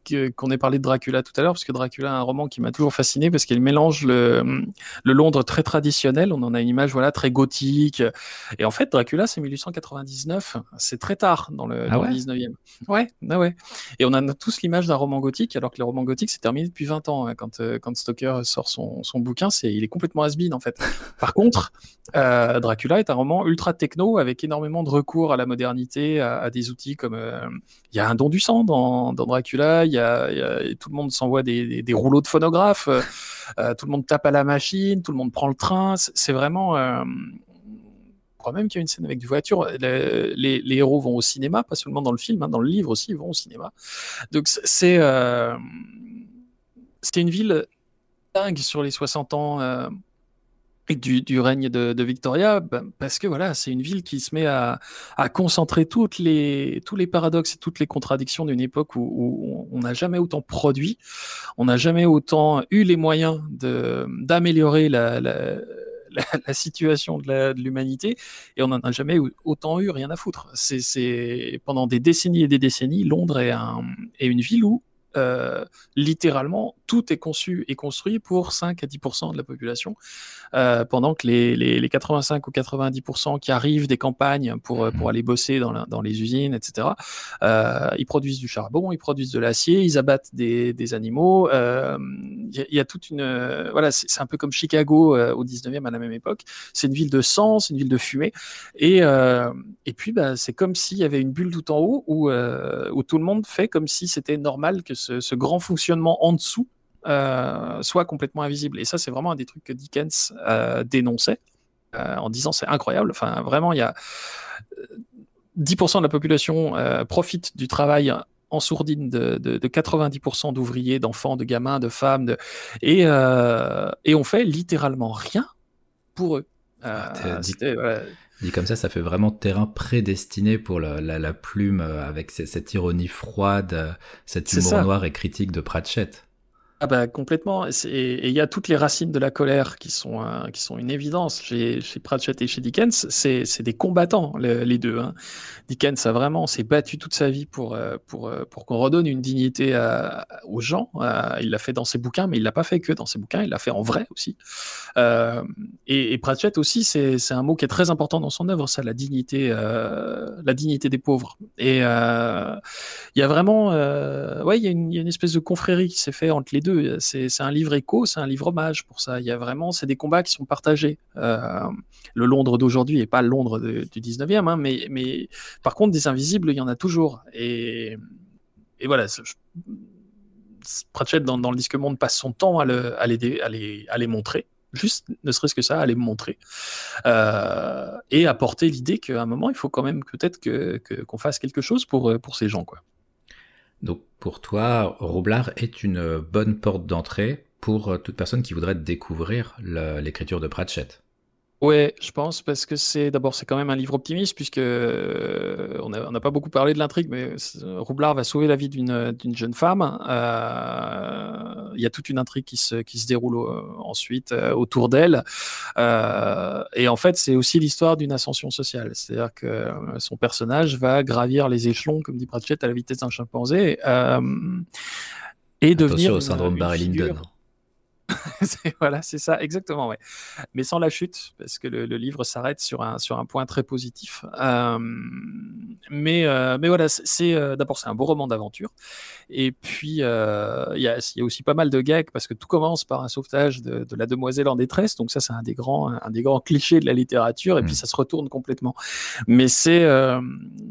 qu'on ait parlé de Dracula tout à l'heure, parce que Dracula est un roman qui m'a toujours fasciné, parce qu'il mélange le, le, Londres très traditionnel, on en a une image voilà très gothique, et en fait Dracula c'est 1899, c'est très tard dans le, ah 19e. Ouais, ah ouais. Et on a tous l'image d'un roman gothique, alors que les romans gothiques c'est terminé depuis 20 ans. Hein, quand, euh, quand Stoker sort son, son bouquin, c'est il est complètement has en fait. Par contre, euh, Dracula est un roman ultra techno avec énormément de recours à la modernité, à, des outils comme euh, il y a un don du sang dans, Dracula, y a, tout le monde s'envoie des, rouleaux de phonographes, euh, euh, tout le monde tape à la machine, tout le monde prend le train. C'est vraiment. Euh, je crois même qu'il y a une scène avec des voitures. Les, héros vont au cinéma, pas seulement dans le film, hein, dans le livre aussi, ils vont au cinéma. Donc c'est euh, une ville dingue sur les 60 ans du, règne de, Victoria, ben, parce que voilà, c'est une ville qui se met à, concentrer toutes les, tous les paradoxes et toutes les contradictions d'une époque où, on n'a jamais autant produit, on n'a jamais autant eu les moyens d'améliorer la, la, situation de l'humanité et on n'en a jamais autant eu rien à foutre. C'est pendant des décennies et des décennies, Londres est, un, est une ville où euh, littéralement, tout est conçu et construit pour 5 à 10% de la population, euh, pendant que les, les, les, 85 ou 90% qui arrivent des campagnes pour, pour mmh. aller bosser dans, dans les usines, etc., euh, ils produisent du charbon, ils produisent de l'acier, ils abattent des, des animaux. Il euh, y, y, a toute une... voilà, c'est un peu comme Chicago au 19e à la même époque. C'est une ville de sang, c'est une ville de fumée. Et, et puis, bah, c'est comme s'il y avait une bulle tout en haut où, où tout le monde fait comme si c'était normal que ce, grand fonctionnement en dessous euh, soit complètement invisible. Et ça, c'est vraiment un des trucs que Dickens euh, dénonçait euh, en disant c'est incroyable. Enfin, vraiment, il y a 10% de la population profite du travail en sourdine de, 90% d'ouvriers, d'enfants, de gamins, de femmes, Et, et on fait littéralement rien pour eux. Ah, Dit comme ça, ça fait vraiment terrain prédestiné pour la, la, plume euh, avec cette, ironie froide, euh, cet humour noir et critique de Pratchett. Ah bah complètement. Et il y a toutes les racines de la colère qui sont, euh, qui sont une évidence chez, Pratchett et chez Dickens. C'est des combattants, les, deux. Hein. Dickens a vraiment s'est battu toute sa vie pour, euh, pour, euh, pour qu'on redonne une dignité aux gens. il l'a fait dans ses bouquins, mais il l'a pas fait que dans ses bouquins, il l'a fait en vrai aussi. Et, et, Pratchett aussi, c'est un mot qui est très important dans son œuvre, ça, la dignité, la dignité des pauvres. Et il y a vraiment, ouais, il y, a une, espèce de confrérie qui s'est fait entre les deux c'est un livre écho, c'est un livre hommage pour ça. Il y a vraiment, c'est des combats qui sont partagés. Euh, le Londres d'aujourd'hui n'est pas le Londres du 19e, hein, mais, mais par contre, des invisibles, il y en a toujours. Et, voilà, Pratchett, dans, le disque monde, passe son temps à, les, montrer juste ne serait-ce que ça, à les montrer, euh, et apporter l'idée qu'à un moment, il faut quand même peut-être qu'on fasse quelque chose pour, pour ces gens. Quoi. Donc pour toi, Roublard est une bonne porte d'entrée pour toute personne qui voudrait découvrir l'écriture de Pratchett. Ouais, je pense parce que c'est d'abord c'est quand même un livre optimiste puisque euh, on n'a pas beaucoup parlé de l'intrigue, mais Roublard va sauver la vie d'une jeune femme. Euh, il y a toute une intrigue qui se, qui se déroule euh, ensuite autour d'elle. et en fait, c'est aussi l'histoire d'une ascension sociale. C'est-à-dire que son personnage va gravir les échelons, comme dit Pratchett, à la vitesse d'un chimpanzé. et devenir au syndrome Barry Lyndon. voilà, c'est ça, exactement, ouais. Mais sans la chute, parce que le, livre s'arrête sur un, sur un point très positif. Euh, mais, euh, mais voilà, c'est euh, d'abord c'est un beau roman d'aventure, et puis il y a, y, a, aussi pas mal de gags parce que tout commence par un sauvetage de, de la demoiselle en détresse, donc ça c'est un des grands, un des grands clichés de la littérature, et puis mmh. ça se retourne complètement. Mais c'est,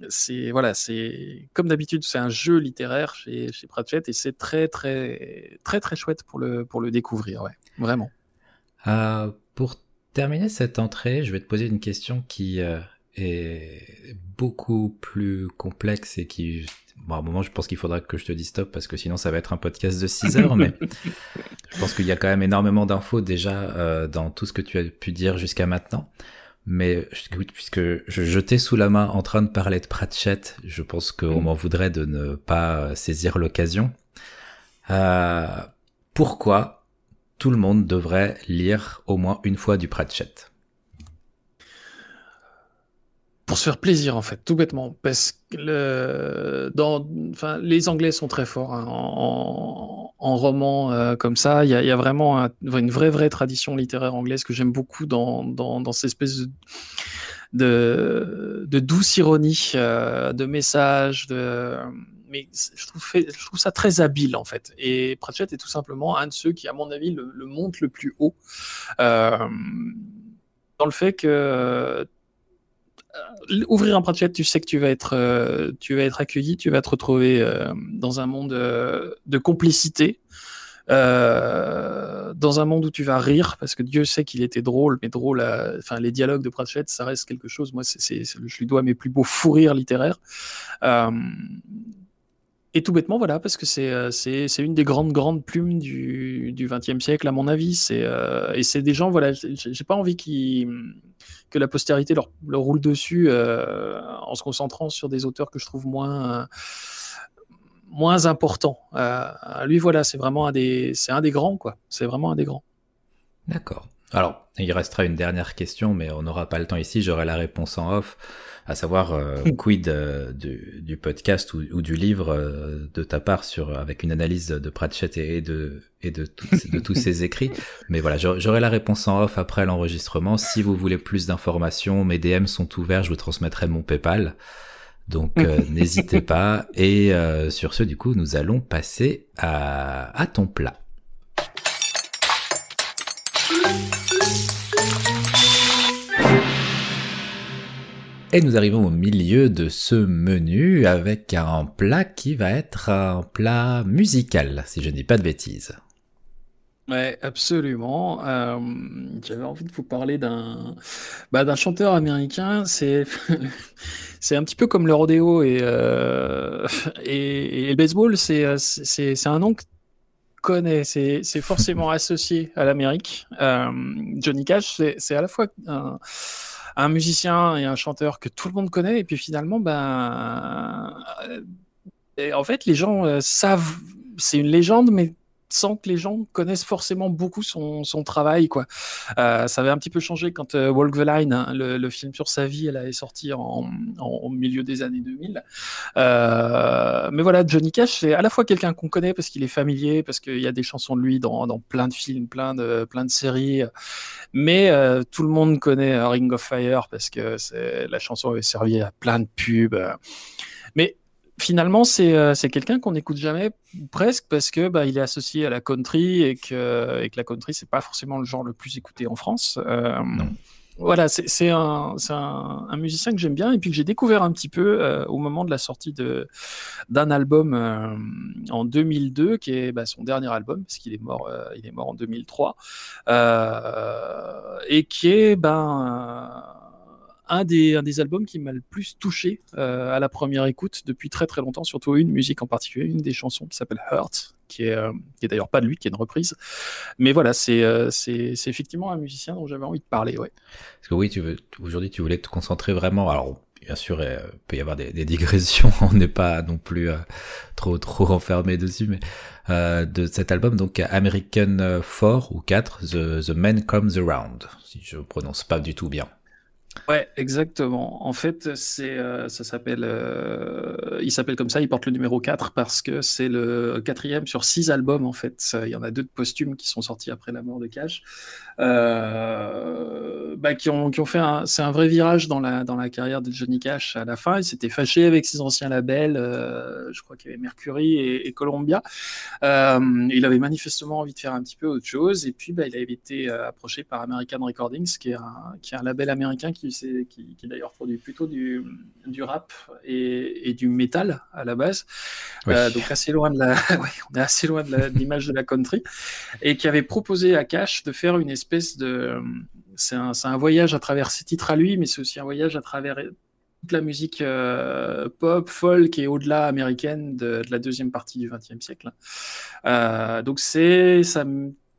c'est voilà, c'est comme d'habitude, c'est un jeu littéraire chez, chez Pratchett, et c'est très très très très chouette pour le pour le découvrir, ouais. Vraiment. Euh, pour terminer cette entrée, je vais te poser une question qui euh, est beaucoup plus complexe et qui, bon, à un moment, je pense qu'il faudra que je te dise stop parce que sinon ça va être un podcast de 6 heures, mais je pense qu'il y a quand même énormément d'infos déjà euh, dans tout ce que tu as pu dire jusqu'à maintenant. Mais puisque je jetais sous la main en train de parler de Pratchett, je pense qu'on mm. m'en voudrait de ne pas saisir l'occasion. Pourquoi tout le monde devrait lire au moins une fois du Pratchett pour se faire plaisir en fait, tout bêtement, parce que dans, les Anglais sont très forts hein, en, roman euh, comme ça. Il y a, vraiment une vraie vraie tradition littéraire anglaise que j'aime beaucoup dans, cette espèce de douce ironie, euh, de messages, de mais je trouve, ça très habile en fait. Et Pratchett est tout simplement un de ceux qui, à mon avis, le, monte le plus haut euh, dans le fait que euh, ouvrir un Pratchett, tu sais que tu vas être, euh, tu vas être accueilli, tu vas te retrouver dans un monde de complicité. dans un monde où tu vas rire, parce que Dieu sait qu'il était drôle, mais drôle, enfin les dialogues de Pratchett, ça reste quelque chose. Moi, je lui dois mes plus beaux fous rires littéraires. Et tout bêtement, voilà, parce que euh, c'est c'est une des grandes grandes plumes du XXe siècle, à mon avis. Euh, et c'est des gens, voilà, j'ai pas envie que la postérité leur, roule dessus euh, en se concentrant sur des auteurs que je trouve moins moins importants. lui, voilà, c'est vraiment un des un des grands, quoi. C'est vraiment un des grands. D'accord. Alors, il restera une dernière question, mais on n'aura pas le temps ici. J'aurai la réponse en off à savoir euh, quid euh, du, podcast ou, du livre euh, de ta part sur avec une analyse de Pratchett et de et de, de tous ses écrits. Mais voilà, j'aurai la réponse en off après l'enregistrement. Si vous voulez plus d'informations, mes DM sont ouverts, je vous transmettrai mon PayPal. Donc n'hésitez pas. Et sur ce, du coup, nous allons passer à, à ton plat. Et nous arrivons au milieu de ce menu avec un plat qui va être un plat musical, si je ne dis pas de bêtises. Ouais, absolument. Euh, j'avais envie de vous parler d'un bah, d'un chanteur américain. C'est c'est un petit peu comme le rodéo et, euh, et, le baseball. C'est c'est un nom que connais. C'est forcément associé à l'Amérique. Euh, Johnny Cash, c'est à la fois un un musicien et un chanteur que tout le monde connaît, et puis finalement, ben, euh, en fait, les gens euh, savent, c'est une légende, mais sans que les gens connaissent forcément beaucoup son, travail. Quoi. Euh, ça avait un petit peu changé quand euh, Walk the Line, hein, le, film sur sa vie, elle sorti en, en, milieu des années 2000. Euh, mais voilà, Johnny Cash, c'est à la fois quelqu'un qu'on connaît parce qu'il est familier, parce qu'il y a des chansons de lui dans, plein de films, plein de, plein de séries. Mais tout le monde connaît Ring of Fire parce que la chanson avait servi à plein de pubs. Finalement, euh, c'est quelqu'un qu'on n'écoute jamais, presque, parce que bah, il est associé à la country et que, et que la country, c'est pas forcément le genre le plus écouté en France. Euh, voilà, c'est un, un, un, musicien que j'aime bien et puis que j'ai découvert un petit peu euh, au moment de la sortie d'un album en 2002, qui est bah, son dernier album, parce qu'il est mort, il est mort en 2003, et qui est ben un des, albums qui m'a le plus touché euh, à la première écoute depuis très très longtemps, surtout une musique en particulier, une des chansons qui s'appelle Hurt, qui est, euh, d'ailleurs pas de lui, qui est une reprise. Mais voilà, c'est euh, c'est effectivement un musicien dont j'avais envie de parler. Ouais. Parce que oui, aujourd'hui tu voulais te concentrer vraiment. Alors bien sûr, il peut y avoir des, digressions, on n'est pas non plus trop trop enfermé dessus, mais de cet album, donc American 4 ou 4, The, The Man Comes Around, si je prononce pas du tout bien. Ouais, exactement. En fait, c'est, euh, ça s'appelle, euh, il s'appelle comme ça, il porte le numéro 4 parce que c'est le quatrième sur six albums, en fait. Il y en a deux de posthumes qui sont sortis après la mort de Cash, euh, bah, qui, ont, qui ont fait un, c'est un vrai virage dans la, dans la carrière de Johnny Cash à la fin. Il s'était fâché avec ses anciens labels, je crois qu'il y avait Mercury et, Columbia. il avait manifestement envie de faire un petit peu autre chose, et puis bah, il avait été approché par American Recordings, qui est un, qui est un label américain qui qui, qui, d'ailleurs produit plutôt du, du rap et, du métal à la base. Euh, donc assez loin de la, on est assez loin de l'image de, la country. Et qui avait proposé à Cash de faire une espèce de. C'est un, voyage à travers ses titres à lui, mais c'est aussi un voyage à travers toute la musique euh, pop, folk et au-delà américaine de, la deuxième partie du XXe siècle. Euh, donc c'est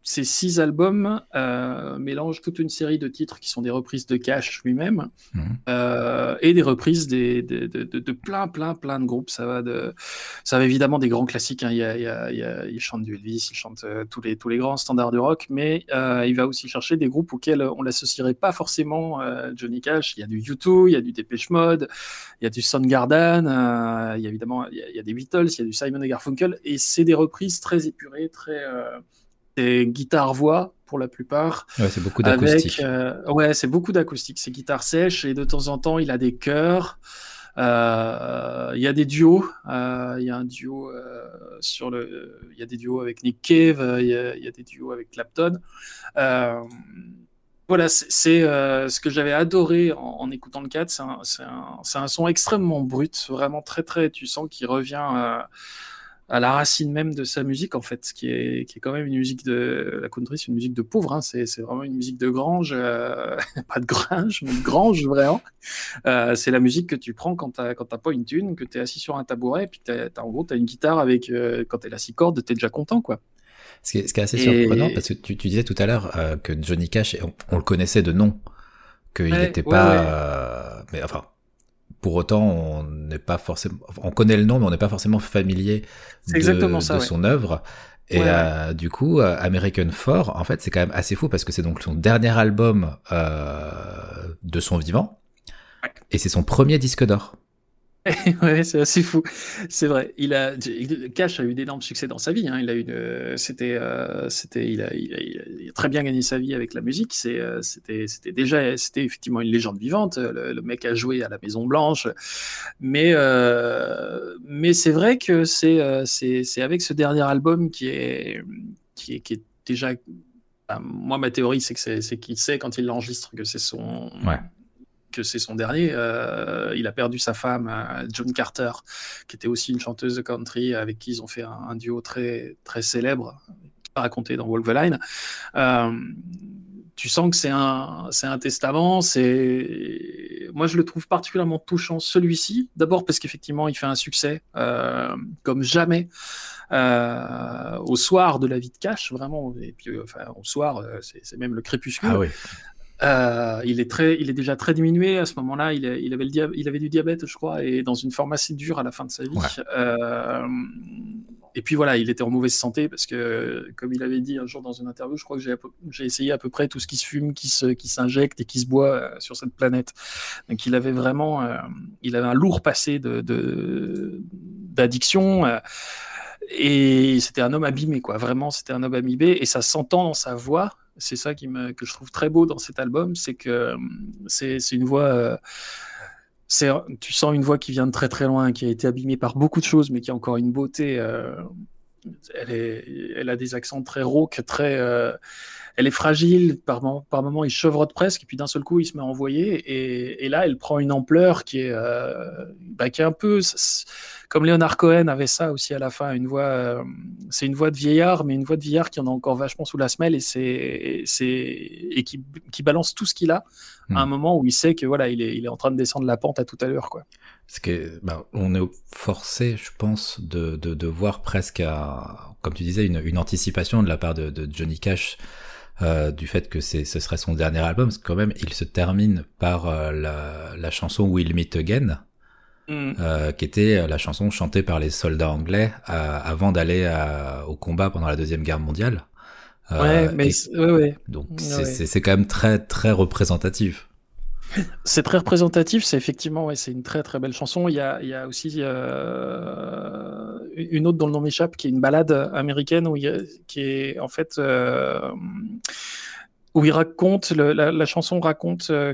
ces six albums euh, mélangent toute une série de titres qui sont des reprises de Cash lui-même mhm. euh, et des reprises des, de, de, de, plein, plein, plein de groupes. Ça va, de, ça va évidemment des grands classiques. Hein. Il, y a, il, y a, il, a, il, chante du Elvis, il chante euh, tous, les, tous les grands standards du rock, mais il va aussi chercher des groupes auxquels on l'associerait pas forcément Johnny Cash. Il y a du U2, il y a du Depeche Mode, il y a du Soundgarden, il y a évidemment il y a, il y a des Beatles, il y a du Simon et Garfunkel, et c'est des reprises très épurées, très c'est guitare-voix pour la plupart. Ouais, c'est beaucoup d'acoustique. Euh, ouais, c'est beaucoup d'acoustique. C'est guitare sèche et de temps en temps, il a des chœurs. Euh, il y a des duos. Euh, il y a un duo sur le. Il y a des duos avec Nick Cave. Il y, a des duos avec Clapton. voilà, c'est ce que j'avais adoré en, écoutant le 4. C'est un, un, son extrêmement brut, vraiment très très. Tu sens qu'il revient à la racine même de sa musique, en fait, qui est, qui est quand même une musique de. La country, c'est une musique de pauvre, hein, c'est, vraiment une musique de grange, euh, pas de grange, mais de grange, vraiment. Euh, c'est la musique que tu prends quand t'as, t'as pas une thune, que tu es assis sur un tabouret, et puis t'as, en gros, tu as une guitare avec. Euh, quand elle a six cordes, tu es déjà content, quoi. Ce qui est, ce qui est assez surprenant, parce que tu, tu disais tout à l'heure que Johnny Cash, on, le connaissait de nom, qu'il n'était pas. mais enfin, pour autant, on n'est pas forcément, on connaît le nom, mais on n'est pas forcément familier de, son œuvre. Et euh, du coup, euh, American Four, en fait, c'est quand même assez fou parce que c'est donc son dernier album euh, de son vivant, et c'est son premier disque d'or. ouais, c'est assez fou. C'est vrai. Il a, Cash a eu d'énormes succès dans sa vie. Hein. Il a eu, c'était, euh, c'était, il a, très bien gagné sa vie avec la musique. Euh, c'était, déjà, c'était effectivement une légende vivante. Le, mec a joué à la Maison Blanche, mais, euh, mais c'est vrai que c'est, c'est, avec ce dernier album qui est, qui est, qui est déjà. moi, ma théorie, c'est que c'est qu'il sait quand il l'enregistre que c'est son. Ouais que c'est son dernier. Euh, il a perdu sa femme, euh, John Carter, qui était aussi une chanteuse de country avec qui ils ont fait un, duo très, très célèbre, raconté dans Wolverine. Euh, tu sens que c'est un, c'est un testament. C'est, moi, je le trouve particulièrement touchant celui-ci. D'abord parce qu'effectivement, il fait un succès comme jamais. au soir de la vie de Cash, vraiment, et puis enfin, au soir, c'est même le crépuscule. Ah. Euh, il, est très, il est déjà très diminué à ce moment-là. Il, il, avait le il avait du diabète, je crois, et dans une forme assez dure à la fin de sa vie. Euh, et puis voilà, il était en mauvaise santé parce que, comme il avait dit un jour dans une interview, je crois que j'ai essayé à peu près tout ce qui se fume, qui s'injecte qui et qui se boit euh, sur cette planète. Donc il avait vraiment, il avait un lourd passé d'addiction. De, et c'était un homme abîmé, quoi. Vraiment, c'était un homme abîmé. Et ça s'entend dans sa voix c'est ça qui me, que je trouve très beau dans cet album, c'est que hum, c'est une voix. Euh, tu sens une voix qui vient de très très loin, qui a été abîmée par beaucoup de choses, mais qui a encore une beauté. Euh, elle, est, elle a des accents très rauques, très. Euh, elle est fragile, par, par moments il chevrotte presque, et puis d'un seul coup il se met à envoyer, et, et là elle prend une ampleur qui est, bah, qui est un peu comme Leonard Cohen avait ça aussi à la fin, une voix, euh, c'est une voix de vieillard, mais une voix de vieillard qui en a encore vachement sous la semelle et c'est, c'est et qui, qui, balance tout ce qu'il a à un hmm. moment où il sait que voilà, il est, il est en train de descendre la pente à tout à l'heure, quoi. Parce que bah, on est forcé, je pense, de, de, de voir presque, à, comme tu disais, une, une anticipation de la part de, de Johnny Cash. Euh, du fait que c'est, ce serait son dernier album, parce que quand même, il se termine par euh, la, la chanson We'll Meet Again, Mm. Euh, qui était la chanson chantée par les soldats anglais euh, avant d'aller euh, au combat pendant la deuxième guerre mondiale. ouais, mais ouais, donc c'est quand même très très représentatif. C'est très représentatif, c'est effectivement, ouais, c'est une très très belle chanson. Il y a, aussi euh, une autre dont le nom m'échappe, qui est une balade américaine où il qui est en fait euh, où il raconte, la, chanson raconte euh,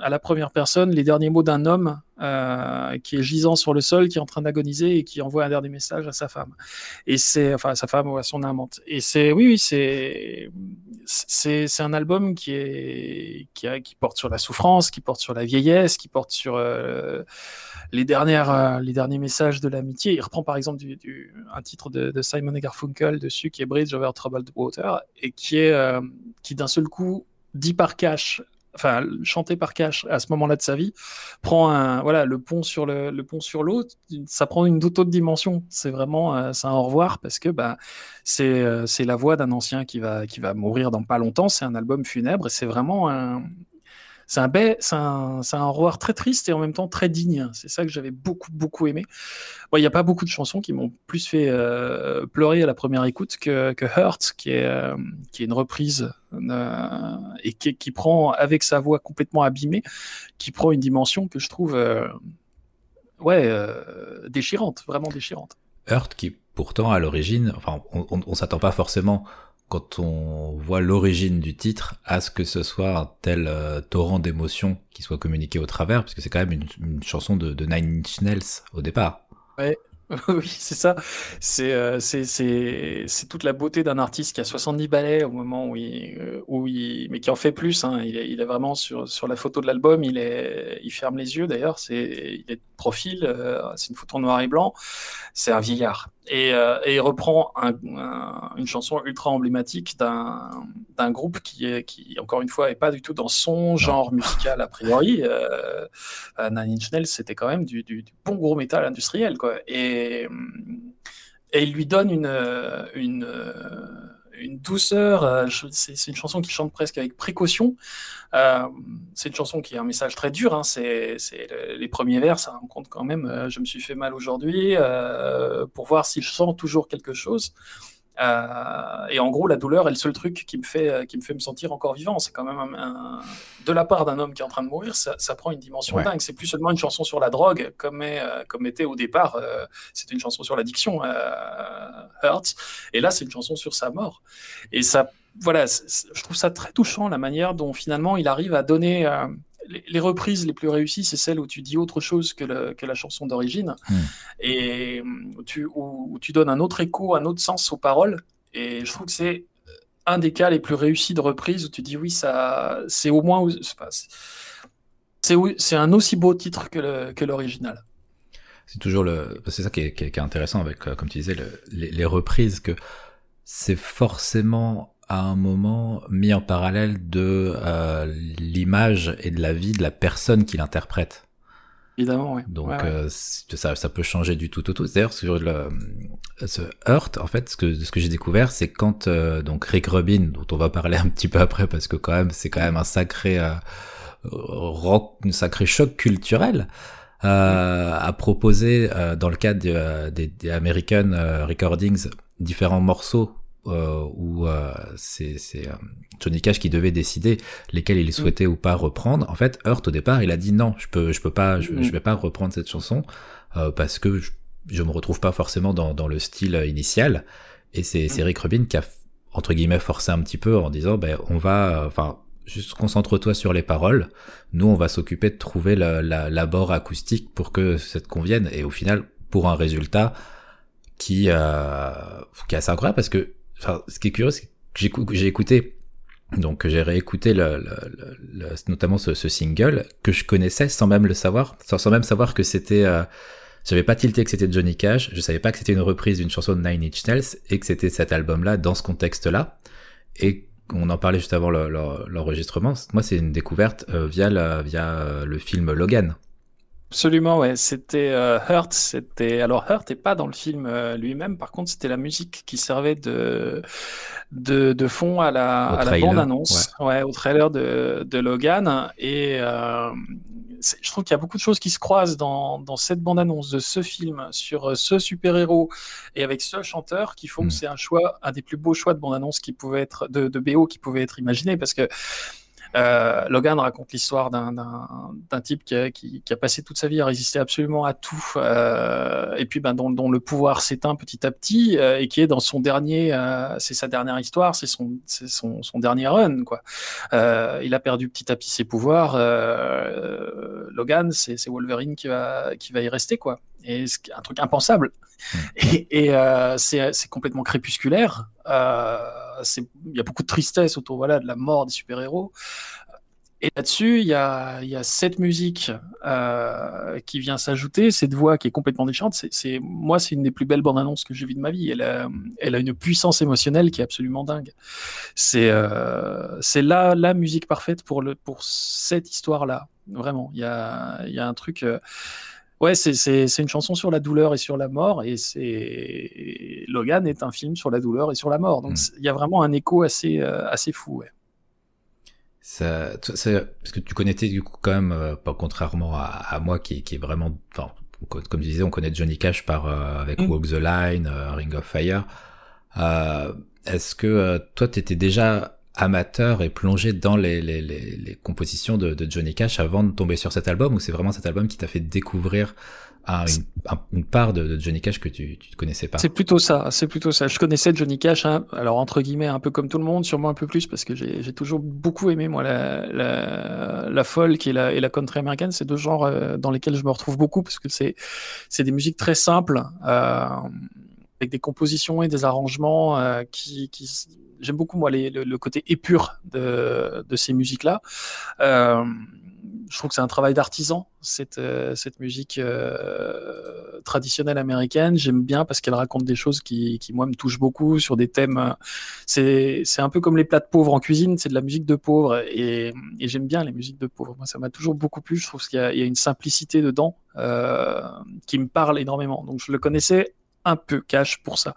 à la première personne les derniers mots d'un homme qui est gisant sur le sol, qui est en train d'agoniser et qui envoie un dernier message à sa femme. Et c'est, enfin, à sa femme ou à son amante. Et c'est, oui, oui, c'est, c'est, un album qui porte sur la souffrance, qui porte sur la vieillesse, qui porte sur euh, euh, les derniers messages de l'amitié. Il reprend par exemple un titre de, Simon Garfunkel dessus qui est Bridge over Troubled Water et qui est, qui d'un seul coup dit par cash enfin chanté par Cash à ce moment-là de sa vie, prend un voilà le pont sur le, pont sur l'eau, ça prend une toute autre dimension. C'est vraiment euh, c'est un au revoir parce que bah c'est euh, c'est la voix d'un ancien qui va qui va mourir dans pas longtemps. C'est un album funèbre et c'est vraiment un c'est un, c'est un, un horreur très triste et en même temps très digne. C'est ça que j'avais beaucoup, beaucoup aimé. Il n'y a pas beaucoup de chansons qui m'ont plus fait euh, pleurer à la première écoute que, que Hurt, qui est, euh, qui est une reprise euh, et qui, qui, prend, avec sa voix complètement abîmée, qui prend une dimension que je trouve ouais, déchirante, vraiment déchirante. Hurt, qui pourtant à l'origine, enfin, on, ne s'attend pas forcément quand on voit l'origine du titre, à ce que ce soit un tel euh, torrent d'émotions qui soit communiqué au travers, parce que c'est quand même une, chanson de, Nine Inch Nails au départ. Ouais, oui, c'est ça. Euh, c'est c'est toute la beauté d'un artiste qui a 70 ballets au moment où il, euh, où il mais qui en fait plus. Hein. Il, est, il, est, vraiment sur, sur la photo de l'album, il, il ferme les yeux d'ailleurs. Il est profil, euh, c'est une photo en noir et blanc. C'est un vieillard. Et, et il reprend un, une chanson ultra emblématique d'un groupe qui, est, qui, encore une fois, est pas du tout dans son genre musical a priori. Nine Inch Nails, c'était quand même du, du, du, bon gros métal industriel. Quoi. Et et, il lui donne une, une, une douceur. Euh, c'est une chanson qui chante presque avec précaution. Euh, c'est une chanson qui a un message très dur. Hein. C'est les premiers vers, ça compte quand même. Euh, je me suis fait mal aujourd'hui pour voir s'il sent toujours quelque chose. Euh, et en gros, la douleur est le seul truc qui me fait, euh, qui me, fait me sentir encore vivant. C'est quand même un, de la part d'un homme qui est en train de mourir, ça, ça prend une dimension dingue. C'est plus seulement une chanson sur la drogue, comme, est, euh, comme était au départ. C'était une chanson sur l'addiction, Hurts. Et là, c'est une chanson sur sa mort. Et ça, voilà, je trouve ça très touchant la manière dont finalement il arrive à donner les, reprises les plus réussies, c'est celles où tu dis autre chose que, la chanson d'origine, hmm. et où tu, où, tu, donnes un autre écho, un autre sens aux paroles. Et je trouve que c'est un des cas les plus réussis de reprise où tu dis oui, ça, c'est au moins, c'est, c'est un aussi beau titre que l'original. C'est toujours le, c'est ça qui est, qui est, intéressant avec, euh, comme tu disais, les, les reprises que c'est forcément à un moment mis en parallèle de euh, l'image et de la vie de la personne qui l'interprète. Évidemment, oui. Donc euh, ça, ça peut changer du tout au tout. D'ailleurs, sur le, ce Hurt, en fait, ce que, ce que j'ai découvert, c'est quand euh, donc Rick Rubin, dont on va parler un petit peu après, parce que quand même, c'est quand même un sacré rock, un sacré choc culturel. a proposé dans le cadre des, des American Recordings différents morceaux euh, où euh, c'est euh, Johnny Cash qui devait décider lesquels il mm. souhaitait ou pas reprendre. En fait, Hurt au départ, il a dit non, je peux, je peux pas, je, mm. vais pas reprendre cette chanson euh, parce que je, je, me retrouve pas forcément dans, dans le style initial. Et c'est mm. Rick Rubin qui a entre guillemets forcé un petit peu en disant ben on va, enfin juste concentre-toi sur les paroles. Nous, on va s'occuper de trouver l'abord la, acoustique pour que ça te convienne. Et au final, pour un résultat qui, euh, qui est assez incroyable parce que enfin, ce qui est curieux, c'est que j'ai écouté, donc j'ai réécouté notamment ce, single que je connaissais sans même le savoir, sans, même savoir que c'était, euh, j'avais pas tilté que c'était Johnny Cash, je savais pas que c'était une reprise d'une chanson de Nine Inch Nails et que c'était cet album-là dans ce contexte-là. Et on en parlait juste avant l'enregistrement. Moi, c'est une découverte euh, via euh, le film Logan. Absolument, ouais. C'était euh, Hurt. C'était alors Hurt n'est pas dans le film euh, lui-même. Par contre, c'était la musique qui servait de de, de fond à la, à la bande annonce, ouais. au trailer de, de Logan. Et euh, je trouve qu'il y a beaucoup de choses qui se croisent dans, dans cette bande annonce de ce film sur euh, ce super héros et avec ce chanteur qui font que hmm. c'est un choix, un des plus beaux choix de bande annonce qui pouvait être de, de BO qui pouvait être imaginé parce que Logan raconte l'histoire d'un type qui a, qui, a, passé toute sa vie à résister absolument à tout, et puis ben, dont, dont, le pouvoir s'éteint petit à petit, et qui est dans son dernier, c'est sa dernière histoire, c'est son, son, son, dernier run. Quoi. il a perdu petit à petit ses pouvoirs. Logan, c'est Wolverine qui va, qui va y rester. quoi et un truc impensable. Hmm. Et, euh, c'est complètement crépusculaire. Euh, il y a beaucoup de tristesse autour voilà, de la mort des super-héros. Et là-dessus, il y a, y a, cette musique euh, qui vient s'ajouter, cette voix qui est complètement déchante. C'est, moi, c'est une des plus belles bandes annonces que j'ai vues de ma vie. Elle a, elle a une puissance émotionnelle qui est absolument dingue. C'est, euh, c'est la, la musique parfaite pour, le, pour cette histoire-là. Vraiment, il y a, y a un truc. Euh, Ouais, c'est une chanson sur la douleur et sur la mort, et c'est Logan est un film sur la douleur et sur la mort. Donc hmm. il y a vraiment un écho assez euh, assez fou. Ouais. Ça, parce que tu connaissais du coup quand même, euh, pas contrairement à, moi qui, qui est vraiment, enfin, comme tu disais, on connaît Johnny Cash par euh, avec hmm. Walk the Line, Ring of Fire. Est-ce que toi, tu étais déjà amateur et plongé dans les, les, les, les compositions de, de, Johnny Cash avant de tomber sur cet album ou c'est vraiment cet album qui t'a fait découvrir une, une, part de, de, Johnny Cash que tu ne connaissais pas? C'est plutôt ça, c'est plutôt ça. Je connaissais Johnny Cash, hein, alors entre guillemets un peu comme tout le monde, sûrement un peu plus parce que j'ai toujours beaucoup aimé moi la, la, la folk et la, et la country américaine. C'est deux genres euh, dans lesquels je me retrouve beaucoup parce que c'est des musiques très simples. Euh, avec des compositions et des arrangements euh, qui, qui j'aime beaucoup moi le, côté épure de, ces musiques-là. Euh, je trouve que c'est un travail d'artisan cette, euh, musique euh, traditionnelle américaine. J'aime bien parce qu'elle raconte des choses qui, moi me touchent beaucoup sur des thèmes. C'est un peu comme les plats de pauvres en cuisine, c'est de la musique de pauvres et, j'aime bien les musiques de pauvres. Moi ça m'a toujours beaucoup plu. Je trouve qu'il y, a une simplicité dedans qui me parle énormément. Donc je le connaissais un peu cash pour ça.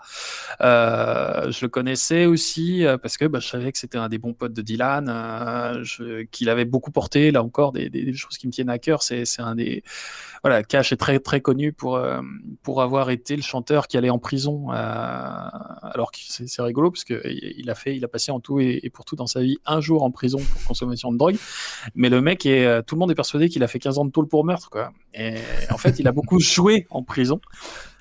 Euh, je le connaissais aussi euh, parce que bah, je savais que c'était un des bons potes de Dylan, euh, qu'il avait beaucoup porté. Là encore, des, choses qui me tiennent à cœur. C'est un des voilà, Cash est très très connu pour pour avoir été le chanteur qui allait en prison. alors que c'est rigolo parce que il a fait, il a passé en tout et, pour tout dans sa vie un jour en prison pour consommation de drogue. Mais le mec est, tout le monde est persuadé qu'il a fait 15 ans de tôle pour meurtre. Et en fait, il a beaucoup joué en prison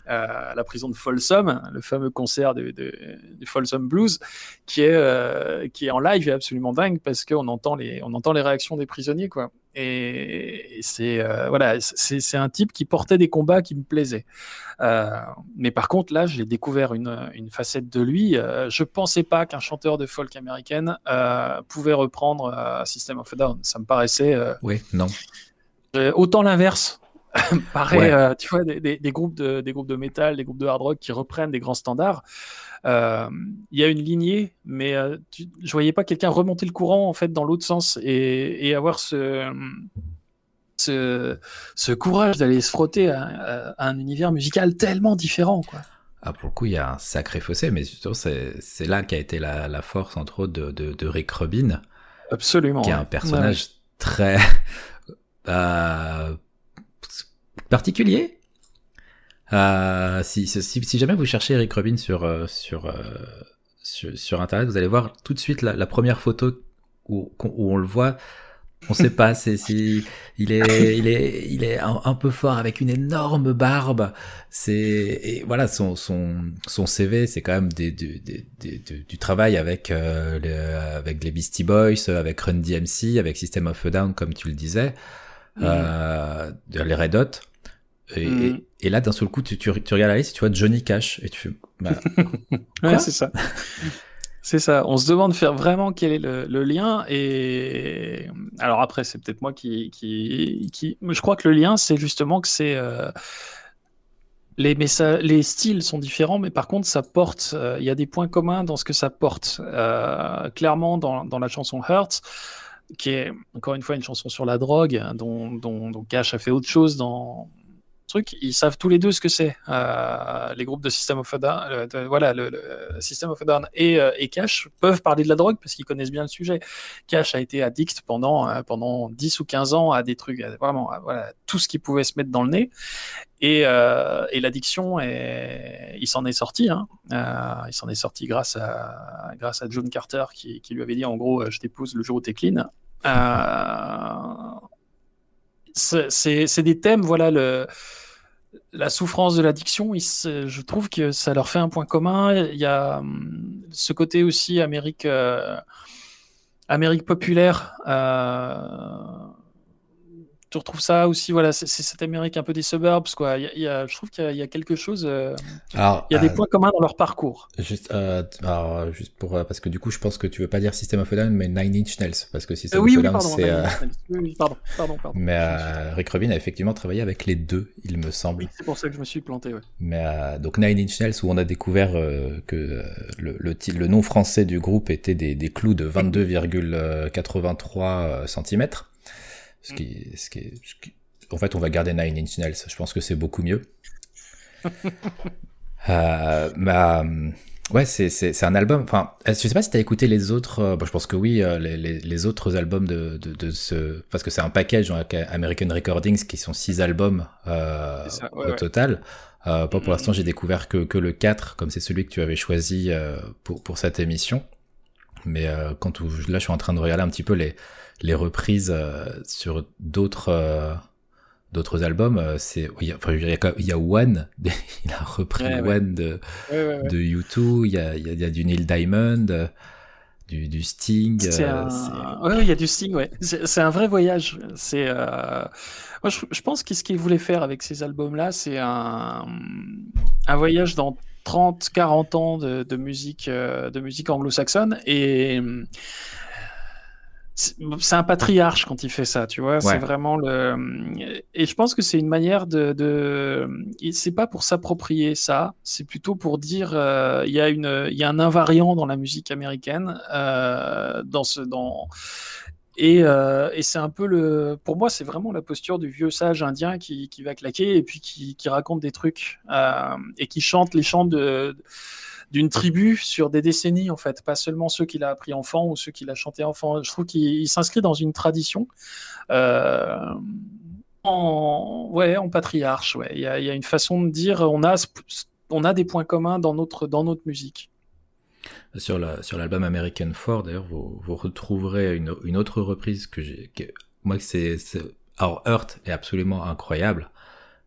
à la prison de Folsom, le fameux concert de, du Folsom Blues, qui est, euh, qui est en live et absolument dingue parce qu'on entend les, on entend les réactions des prisonniers, quoi. Et, c'est euh, voilà, c'est un type qui portait des combats qui me plaisaient. Euh, mais par contre, là, j'ai découvert une, une, facette de lui. je pensais pas qu'un chanteur de folk américaine pouvait reprendre System of a Down. Ça me paraissait. oui, non. Autant l'inverse, Pareil, euh, tu vois, des, des, groupes de, des groupes de métal, des groupes de hard rock qui reprennent des grands standards. Euh, il y a une lignée, mais euh, tu, je voyais pas quelqu'un remonter le courant en fait dans l'autre sens et, et, avoir ce, ce, ce courage d'aller se frotter à, un univers musical tellement différent. Quoi. Ah, pour le coup, il y a un sacré fossé, mais c'est là qu'a été la, la, force, entre autres, de, de, de Rick Rubin. Absolument. Qui est un personnage très. Euh, particulier. Euh, si, si, si, jamais vous cherchez Eric Rubin sur, euh, sur, euh, sur, sur, Internet, vous allez voir tout de suite la, la première photo où, où, on le voit. On sait pas, c'est si il est il est il est un, peu fort avec une énorme barbe. C'est voilà son son son CV, c'est quand même des, des, des, du travail avec euh, avec les Beastie Boys, avec Run DMC, avec System of a Down comme tu le disais, euh, les Red Hot. Mm. Et, là, d'un seul coup, tu, tu, regardes la liste, tu vois Johnny Cash, et tu fais. Bah, ouais, c'est ça. C'est ça. On se demande faire vraiment quel est le, lien. Et alors après, c'est peut-être moi qui, qui, qui, Je crois que le lien, c'est justement que c'est euh, les messages, les styles sont différents, mais par contre, ça porte. Euh, il y a des points communs dans ce que ça porte. Euh, clairement, dans, dans la chanson Hurt, qui est encore une fois une chanson sur la drogue, dont, dont, dont Cash a fait autre chose dans ils savent tous les deux ce que c'est. Euh, les groupes de System of a Down, voilà, le, System of a Down et, euh, et, Cash peuvent parler de la drogue parce qu'ils connaissent bien le sujet. Cash a été addict pendant, euh, pendant 10 ou 15 ans à des trucs, vraiment, voilà, tout ce qui pouvait se mettre dans le nez. Et, et l'addiction, il s'en est sorti. Hein. il s'en est sorti grâce à, grâce à John Carter qui, qui, lui avait dit en gros, je t'épouse le jour où t'es clean. c'est des thèmes, voilà, le, la souffrance de l'addiction, je trouve que ça leur fait un point commun. Il y a hum, ce côté aussi Amérique, euh, Amérique populaire. Euh, tu retrouves ça aussi, voilà, c'est cette Amérique un peu des suburbs, quoi. Il y a, je trouve qu'il y, a quelque chose. Euh, alors, il y a des euh, points communs dans leur parcours. Juste, euh, alors, juste pour, parce que du coup, je pense que tu veux pas dire System of a Down, mais Nine Inch Nails, parce que System oui, of a Down, c'est. Oui, pardon, pardon, pardon. Mais Rick Rubin a effectivement travaillé avec les deux, il me semble. Oui, c'est pour ça que je me suis planté, ouais. Mais donc Nine Inch Nails, où on a découvert que le, le, le, nom français du groupe était des, des clous de 22,83 cm. Ce qui, ce qui, ce qui, en fait, on va garder Nine Inch Nails. Je pense que c'est beaucoup mieux. euh, bah, ouais, c'est un album. Enfin, je sais pas si t'as écouté les autres. Euh, bon, je pense que oui, euh, les, les, les autres albums de, de, de, ce, parce que c'est un package avec American Recordings qui sont six albums euh, au total. Euh, pour l'instant, j'ai découvert que, que le 4, comme c'est celui que tu avais choisi euh, pour, pour cette émission. Mais quand là, je suis en train de regarder un petit peu les, les reprises sur d'autres d'autres albums, euh, c'est il y, a, il y a One, il a repris One de de U2, il y a, il y a du Neil Diamond, euh, du, du Sting. Euh, oui, il y a du Sting, ouais. C'est un vrai voyage. C'est moi je, pense que ce qu'il voulait faire avec ces albums-là, c'est un un voyage dans 30, 40 ans de, de musique de musique anglo-saxonne et c'est un patriarche quand il fait ça, tu vois. C'est vraiment le. Et je pense que c'est une manière de. de... C'est pas pour s'approprier ça, c'est plutôt pour dire euh, il y a une, il y a un invariant dans la musique américaine, euh, dans ce, dans. Et, euh, et c'est un peu le. Pour moi, c'est vraiment la posture du vieux sage indien qui, qui va claquer et puis qui, qui raconte des trucs et qui chante les chants de d'une tribu sur des décennies, en fait, pas seulement ceux qu'il a appris enfant ou ceux qu'il a chanté enfant. Je trouve qu'il s'inscrit dans une tradition. Euh, en, ouais, en patriarche, ouais. Il y, a, une façon de dire, on a, on a des points communs dans notre, dans notre musique. Sur la, sur l'album American Four, d'ailleurs, vous, vous retrouverez une, autre reprise que j'ai, moi, c'est, alors Earth est absolument incroyable,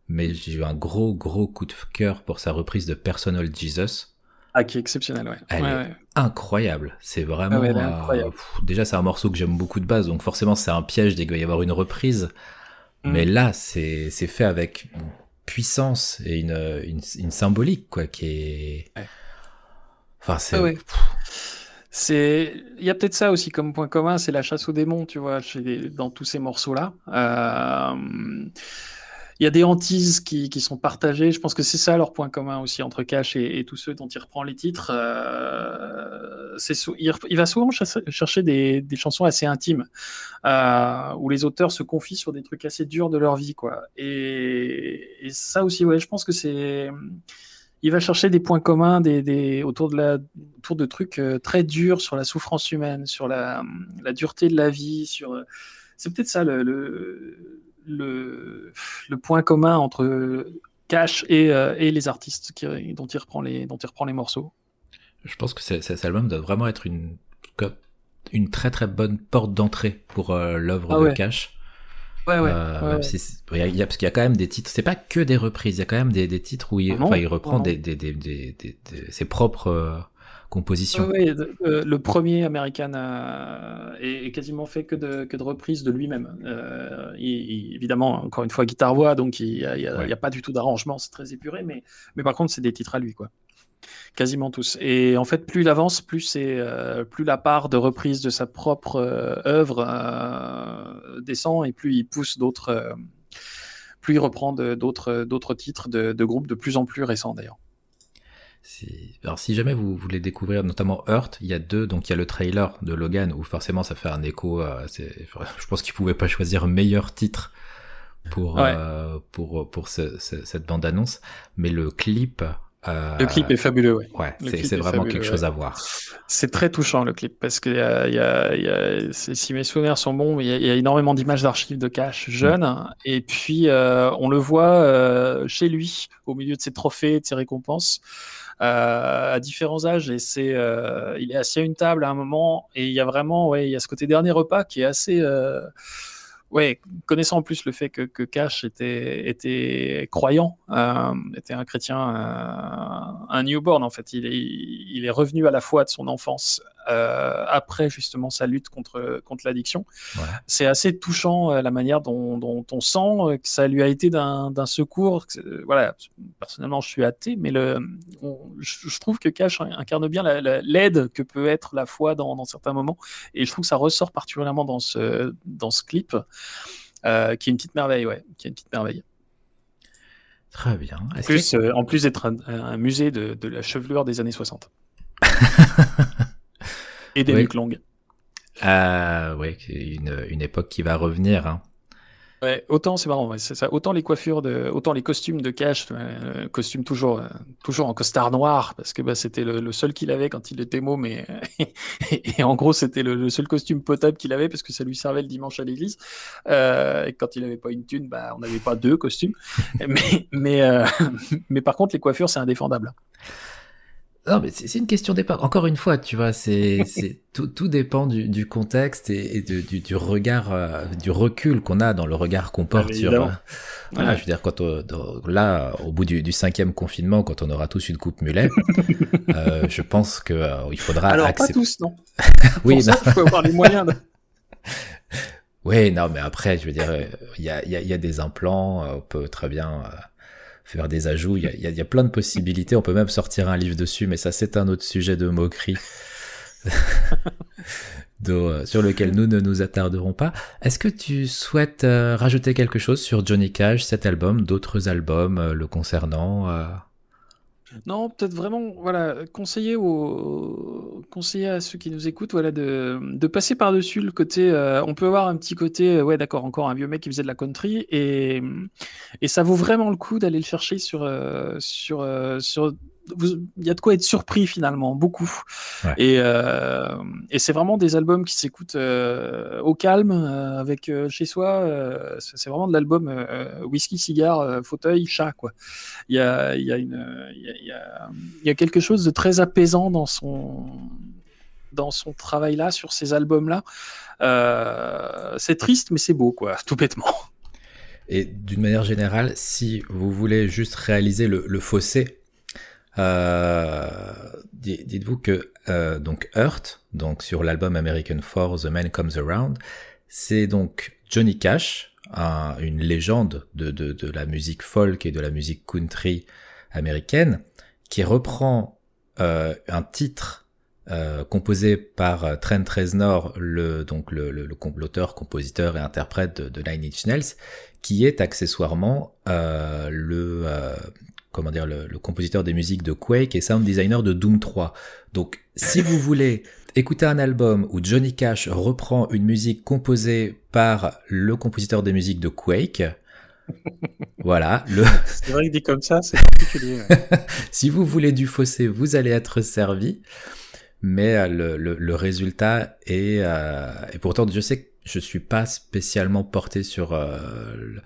mais j'ai eu un gros, gros coup de cœur pour sa reprise de Personal Jesus. Ah, qui est exceptionnel, ouais. Elle est incroyable. C'est vraiment. Euh, déjà, c'est un morceau que j'aime beaucoup de base, donc forcément, c'est un piège dès qu'il va y avoir une reprise. Mm. Mais là, c'est fait avec une puissance et une, une, symbolique, quoi, qui est. Enfin, c'est. C'est, il y a peut-être ça aussi comme point commun, c'est la chasse aux démons, tu vois, dans tous ces morceaux-là. Euh il y a des hantises qui, sont partagées. Je pense que c'est ça leur point commun aussi entre Cash et, tous ceux dont il reprend les titres. Euh, il, va souvent chercher des, chansons assez intimes euh, où les auteurs se confient sur des trucs assez durs de leur vie, quoi. Et, ça aussi, ouais, je pense que c'est il va chercher des points communs autour, de trucs euh, très durs sur la souffrance humaine, sur la, dureté de la vie. C'est peut-être ça le, le, le point commun entre Cash et, euh, et les artistes qui, dont, il reprend les, dont il reprend les morceaux. Je pense que cet album doit vraiment être une, une très très bonne porte d'entrée pour euh, l'œuvre ah de Cash. Ouais, ouais, euh, il y a, parce qu'il y a quand même des titres, c'est pas que des reprises, il y a quand même des, des titres où il, ah reprend Des, des, des, ses propres composition. Oui, le, premier American est, quasiment fait que de, que de reprises de lui-même. Euh, évidemment, encore une fois, guitare-voix, donc il n'y a, pas du tout d'arrangement, c'est très épuré, mais, mais par contre, c'est des titres à lui, quoi. Quasiment tous. Et en fait, plus il avance, plus, c'est, euh, plus la part de reprise de sa propre euh, œuvre descend et plus il pousse d'autres. plus il reprend d'autres, d'autres titres de, de groupes de plus en plus récents d'ailleurs. Alors si jamais vous voulez découvrir notamment Earth, il y a deux, donc il y a le trailer de Logan où forcément ça fait un écho. je pense qu'il pouvait pas choisir meilleur titre pour euh, pour pour cette bande annonce, mais le clip. Euh, le clip est fabuleux, ouais. Ouais, c'est vraiment quelque chose à voir. C'est très touchant le clip parce que y a, y a, y a, si mes souvenirs sont bons, il y, a énormément d'images d'archives de cash jeune mm. et puis euh, on le voit chez lui au milieu de ses trophées, de ses récompenses. À différents âges et c'est, il est assis à une table à un moment et il y a vraiment, ouais, il y a ce côté dernier repas qui est assez ouais, connaissant en plus le fait que, que Cash était, était croyant, euh, était un chrétien, euh, un newborn en fait. Il est, il est revenu à la fois de son enfance euh, après justement sa lutte contre, contre l'addiction. C'est assez touchant la manière dont, dont, on sent que ça lui a été d'un secours. Voilà, personnellement, je suis athée, mais le, je, trouve que Cash incarne bien l'aide que peut être la foi dans, dans, certains moments. Et je trouve que ça ressort particulièrement dans ce, dans ce clip. Euh, qui est une petite merveille, ouais, qui est une petite merveille. Très bien. En plus, euh, en plus d'être un, musée de, de, la chevelure des années 60. Et des nuques longues. Euh, oui, une, une époque qui va revenir. Hein. Autant c'est marrant, c'est. Autant les coiffures de, autant les costumes de Cash, euh, costume toujours, euh, toujours en costard noir parce que bah, c'était le, seul qu'il avait quand il était môme et, et, en gros c'était le, seul costume potable qu'il avait parce que ça lui servait le dimanche à l'église. Euh, et quand il avait pas une thune, bah on n'avait pas deux costumes. mais mais euh, mais par contre les coiffures c'est indéfendable. Non, mais c'est une question d'époque. Encore une fois, tu vois, c'est tout, tout dépend du, du contexte et, du, du, regard, euh, du recul qu'on a dans le regard qu'on porte sur. Euh, voilà, je veux dire, quand là, au bout du, du, cinquième confinement, quand on aura tous une coupe mulet, euh, je pense que euh, il faudra. Alors pas tous, non. oui, Pour ça, il faut avoir les moyens. De... oui, non, mais après, je veux dire, il y a, y, a, y a, des implants, on peut très bien faire des ajouts. Il y, a, y a, plein de possibilités. On peut même sortir un livre dessus, mais ça, c'est un autre sujet de moquerie. Euh, sur lequel nous ne nous attarderons pas. Est-ce que tu souhaites euh, rajouter quelque chose sur Johnny Cash, cet album, d'autres albums euh, le concernant non, peut-être vraiment, voilà, conseiller, aux, conseiller à ceux qui nous écoutent, voilà, de, passer par-dessus le côté. Euh, on peut avoir un petit côté, euh, ouais, d'accord, encore un vieux mec qui faisait de la country, et, et ça vaut vraiment le coup d'aller le chercher sur, euh, il y a de quoi être surpris finalement, beaucoup. Et, euh, et c'est vraiment des albums qui s'écoutent euh, au calme, euh, avec chez soi. c'est vraiment de l'album whisky, cigare, fauteuil, chat. Quoi. Il, y a, il, y a une, il, y a, il y a quelque chose de très apaisant dans son, dans son travail-là, sur ces albums-là. c'est triste, mais c'est beau, quoi, tout bêtement. Et d'une manière générale, si vous voulez juste réaliser le, le fossé dites-vous que euh, donc Earth, donc sur l'album American For The Man Comes Around, c'est donc Johnny Cash, une légende de, de, la musique folk et de la musique country américaine, qui reprend euh, un titre euh, composé par Trent Reznor, le donc le, l'auteur, compositeur et interprète de, de Nine qui est accessoirement euh, le comment dire, le, compositeur des musiques de Quake et sound designer de Doom 3. Donc, si vous voulez écouter un album où Johnny Cash reprend une musique composée par le compositeur des musiques de Quake, voilà. Le... C'est vrai que dit comme ça, c'est particulier. si vous voulez du fossé, vous allez être servi. Mais euh, le, le, résultat est... Euh, et pourtant, je sais que je suis pas spécialement porté sur... Euh,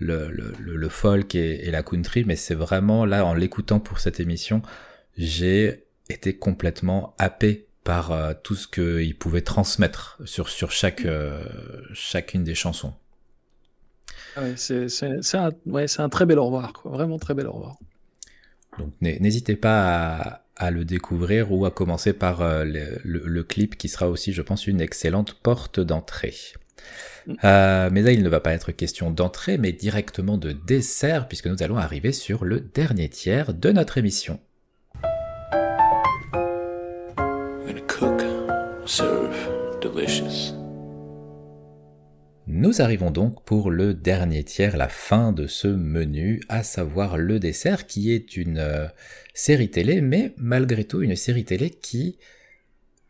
le, le, le folk et, et, la country, mais c'est vraiment là, en l'écoutant pour cette émission, j'ai été complètement happé par euh, tout ce qu'il pouvait transmettre sur, sur chaque, euh, chacune des chansons. Ouais, c'est un, ouais, un, très bel au revoir, quoi. vraiment très bel au revoir. Donc n'hésitez pas à, à, le découvrir ou à commencer par euh, le, le, clip qui sera aussi, je pense, une excellente porte d'entrée. Euh, mais là, il ne va pas être question d'entrée, mais directement de dessert, puisque nous allons arriver sur le dernier tiers de notre émission. Nous arrivons donc pour le dernier tiers, la fin de ce menu, à savoir le dessert, qui est une euh, série télé, mais malgré tout une série télé qui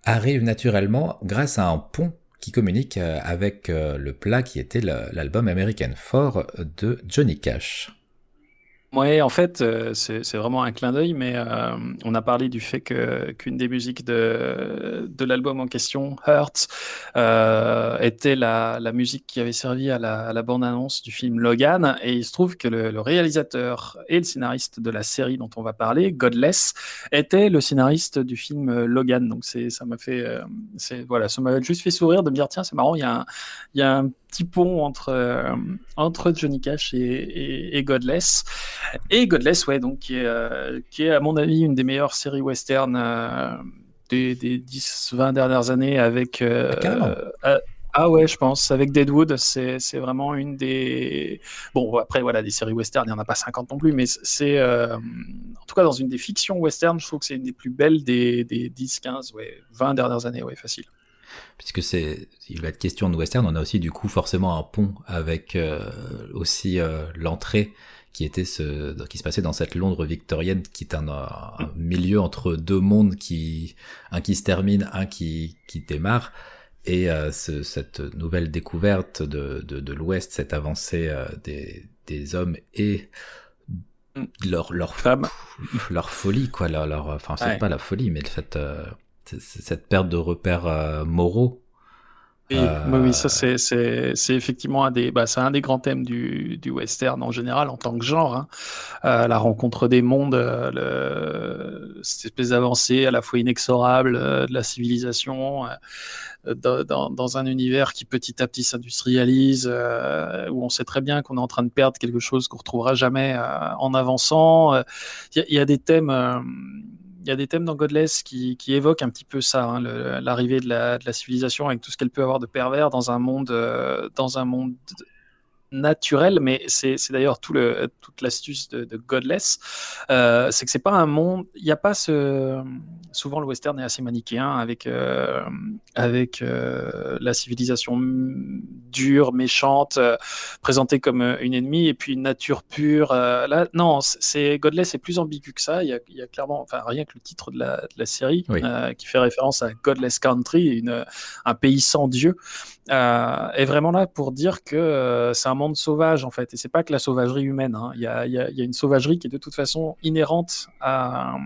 arrive naturellement grâce à un pont qui communique euh, avec euh, le plat qui était l'album American 4 de Johnny Cash. Ouais, en fait, euh, c'est vraiment un clin d'œil, mais euh, on a parlé du fait que qu'une des musiques de, de l'album en question, Hurt, euh, était la, la musique qui avait servi à la, à la bande-annonce du film Logan. Et il se trouve que le, le réalisateur et le scénariste de la série dont on va parler, Godless, était le scénariste du film Logan. Donc c'est ça m'a fait, euh, c'est voilà, ça m'a juste fait sourire de me dire tiens, c'est marrant, il y a y a un petit pont entre, euh, entre Johnny Cash et, et, et, Godless. Et Godless, ouais, donc, qui est, euh, qui est, à mon avis, une des meilleures séries western euh, des, des 10-20 dernières années avec. Ah, ah ouais, je pense. Avec Deadwood, c'est vraiment une des. Bon, après, voilà, des séries western, il n'y en a pas 50 non plus, mais c'est. Euh, en tout cas, dans une des fictions western, je trouve que c'est une des plus belles des, des 10, 15, ouais, 20 dernières années, ouais, facile puisque c'est il va être question de western, on a aussi du coup forcément un pont avec euh, aussi euh, l'entrée qui était ce qui se passait dans cette Londres victorienne qui est un, un, milieu entre deux mondes qui un qui se termine, un qui qui démarre. Et euh, ce, cette nouvelle découverte de de, de l'Ouest, cette avancée euh, des des hommes et leur leur femme. leur folie quoi leur, leur enfin c'est ouais. pas la folie mais cette euh, cette perte de repères euh, moraux. Oui, euh... oui, ça c'est c'est effectivement un des bah, c'est un des grands thèmes du, du western en général en tant que genre. Hein. Euh, la rencontre des mondes, euh, le, cette espèce d'avancée à la fois inexorable euh, de la civilisation dans, un univers qui petit à petit s'industrialise, où on sait très bien qu'on est en train de perdre quelque chose qu'on retrouvera jamais en avançant. Il y, y, a des thèmes y a des thèmes dans Godless qui, qui évoquent un petit peu ça, hein, l'arrivée de la, de la, civilisation avec tout ce qu'elle peut avoir de pervers dans un monde, euh, dans un monde naturel, mais c'est d'ailleurs tout le, toute l'astuce de, de, Godless, euh, c'est que c'est pas un monde, il n'y a pas ce, souvent le western est assez manichéen avec euh, avec euh, la civilisation dure, méchante, euh, présentée comme euh, une ennemie, et puis une nature pure. Euh, là, non, c'est Godless est plus ambigu que ça. Il y, a, il y a, clairement, enfin rien que le titre de la, de la série oui. qui fait référence à Godless Country, une, un pays sans Dieu, est vraiment là pour dire que c'est un monde sauvage en fait, et c'est pas que la sauvagerie humaine. Hein. Il, y a, y y une sauvagerie qui est de toute façon inhérente à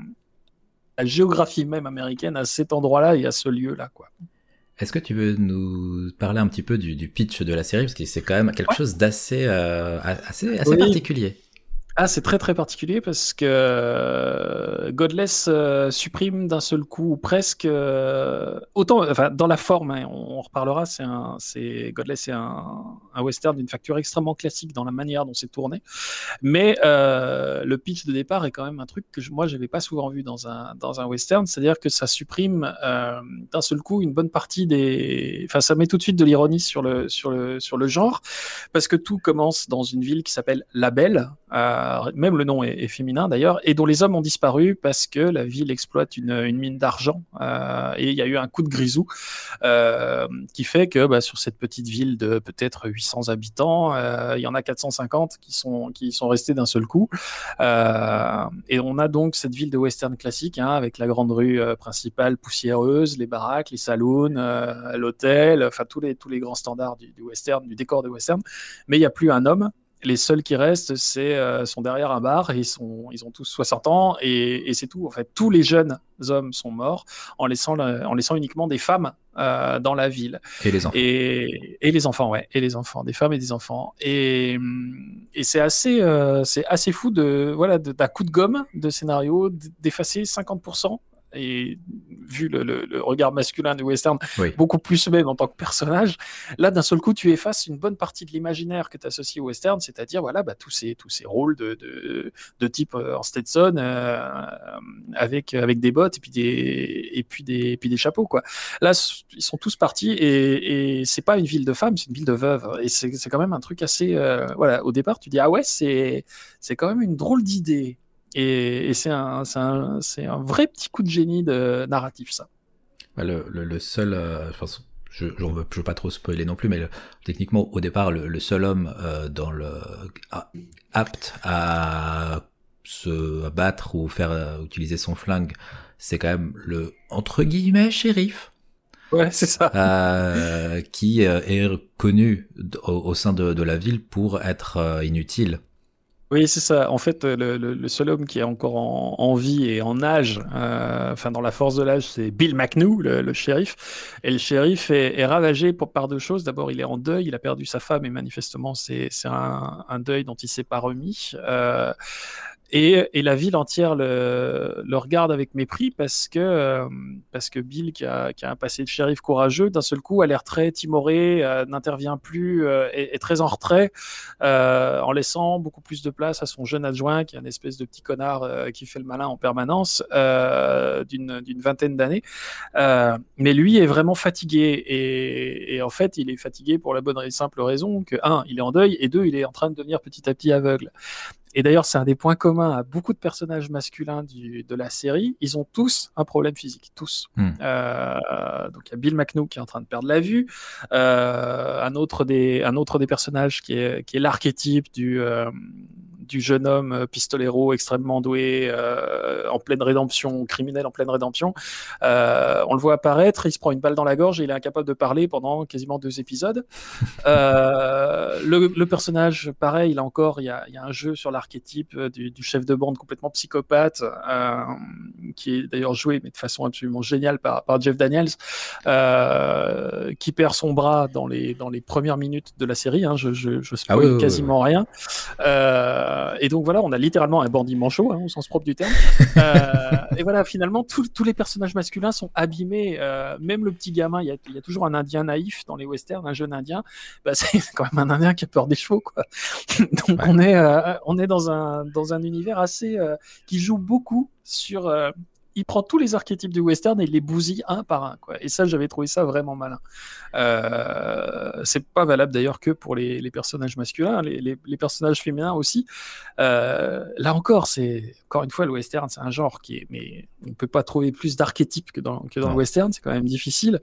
la géographie même américaine à cet endroit-là et à ce lieu-là, quoi. Est-ce que tu veux nous parler un petit peu du, du pitch de la série? Parce que c'est quand même quelque ouais. chose d'assez euh, assez, assez oui. particulier. Ah, c'est très très particulier parce que euh, Godless euh, supprime d'un seul coup presque euh, autant, enfin dans la forme, hein, on, on, reparlera. C'est un, c'est Godless, c'est un, un, western d'une facture extrêmement classique dans la manière dont c'est tourné, mais euh, le pitch de départ est quand même un truc que je, moi j'avais pas souvent vu dans un dans un western, c'est-à-dire que ça supprime euh, d'un seul coup une bonne partie des, enfin ça met tout de suite de l'ironie sur le sur le sur le genre parce que tout commence dans une ville qui s'appelle La Belle. Euh, même le nom est, féminin d'ailleurs, et dont les hommes ont disparu parce que la ville exploite une, mine d'argent euh, et il y a eu un coup de grisou euh, qui fait que bah, sur cette petite ville de peut-être 800 habitants, il y en a 450 qui sont, sont restés d'un seul coup. Et on a donc cette ville de western classique hein, avec la grande rue principale poussiéreuse, les baraques, les saloons, l'hôtel, enfin tous les, grands standards du, du western, du décor de western, mais il n'y a plus un homme les seuls qui restent, c'est euh, sont derrière un bar et ils sont ils ont tous 60 ans et, et c'est tout. En fait, tous les jeunes hommes sont morts en laissant la, en laissant uniquement des femmes euh, dans la ville. Et les enfants. Et, et, les enfants, ouais, et les enfants, des femmes et des enfants. Et, et c'est assez euh, c'est assez fou de voilà d'un coup de gomme de scénario d'effacer 50% et vu le, le, le, regard masculin du western, oui. beaucoup plus même en tant que personnage, là d'un seul coup tu effaces une bonne partie de l'imaginaire que tu associes au western, c'est-à-dire voilà bah, tous ces tous ces rôles de, de, de type euh, en Stetson euh, avec avec des bottes et puis des et puis des et puis des chapeaux quoi. Là ils sont tous partis et, et c'est pas une ville de femmes, c'est une ville de veuves et c'est quand même un truc assez euh, voilà au départ tu dis ah ouais c'est c'est quand même une drôle d'idée et, et c'est un, un, un, vrai petit coup de génie de narratif, ça. Le, le, le seul, euh, je pense, je, je, veux, je veux pas trop spoiler non plus, mais le, techniquement, au départ, le, le seul homme euh, dans le a, apte à se battre ou faire euh, utiliser son flingue, c'est quand même le entre guillemets shérif. Ouais, c'est ça. Euh, qui est connu au, au sein de, de, la ville pour être inutile Oui, c'est ça. En fait, le, seul homme qui est encore en, vie et en âge, euh, enfin dans la force de l'âge, c'est Bill McNew, le, shérif. Et le shérif est, ravagé pour, par deux choses. D'abord, il est en deuil, il a perdu sa femme et manifestement, c'est un, deuil dont il s'est pas remis. Euh, et, la ville entière le, regarde avec mépris parce que, euh, parce que Bill, qui a, un passé de shérif courageux, d'un seul coup a l'air très timoré, euh, n'intervient plus, euh, est, très en retrait, en laissant beaucoup plus de place à son jeune adjoint, qui est un espèce de petit connard qui fait le malin en permanence, d'une vingtaine d'années. mais lui est vraiment fatigué. Et, et, en fait, il est fatigué pour la bonne et simple raison que, un, il est en deuil, et deux, il est en train de devenir petit à petit aveugle. Et d'ailleurs, c'est un des points communs à beaucoup de personnages masculins de la série. Ils ont tous un problème physique, tous. Hmm. Euh, donc il y a Bill McNew qui est en train de perdre la vue. Euh, un autre des un autre des personnages qui est qui est l'archétype du euh, du jeune homme euh, pistolero extrêmement doué, euh, en pleine rédemption, criminel en pleine rédemption. Euh, on le voit apparaître, il se prend une balle dans la gorge et il est incapable de parler pendant quasiment deux épisodes. le, personnage, pareil, là encore, il y a, un jeu sur l'archétype du, chef de bande complètement psychopathe, qui est d'ailleurs joué, mais de façon absolument géniale par, Jeff Daniels, qui perd son bras dans les, dans les premières minutes de la série. Hein, je, je, je ah quasiment rien. Euh, et donc voilà, on a littéralement un bandit manchot, hein, au sens propre du terme. Euh, et voilà, finalement, tous les personnages masculins sont abîmés. Euh, même le petit gamin, il y, a, toujours un Indien naïf dans les westerns, un jeune Indien. Bah, c'est quand même un Indien qui a peur des chevaux, quoi. donc on est, on est dans un dans un univers assez qui joue beaucoup sur il prend tous les archétypes du western et il les bousille un par un. Quoi. Et ça, j'avais trouvé ça vraiment malin. Euh, c'est pas valable d'ailleurs que pour les, personnages masculins, les, personnages féminins aussi. Euh, là encore, c'est encore une fois le western, c'est un genre qui est, mais on peut pas trouver plus d'archétypes que dans, que dans le western, c'est quand même difficile.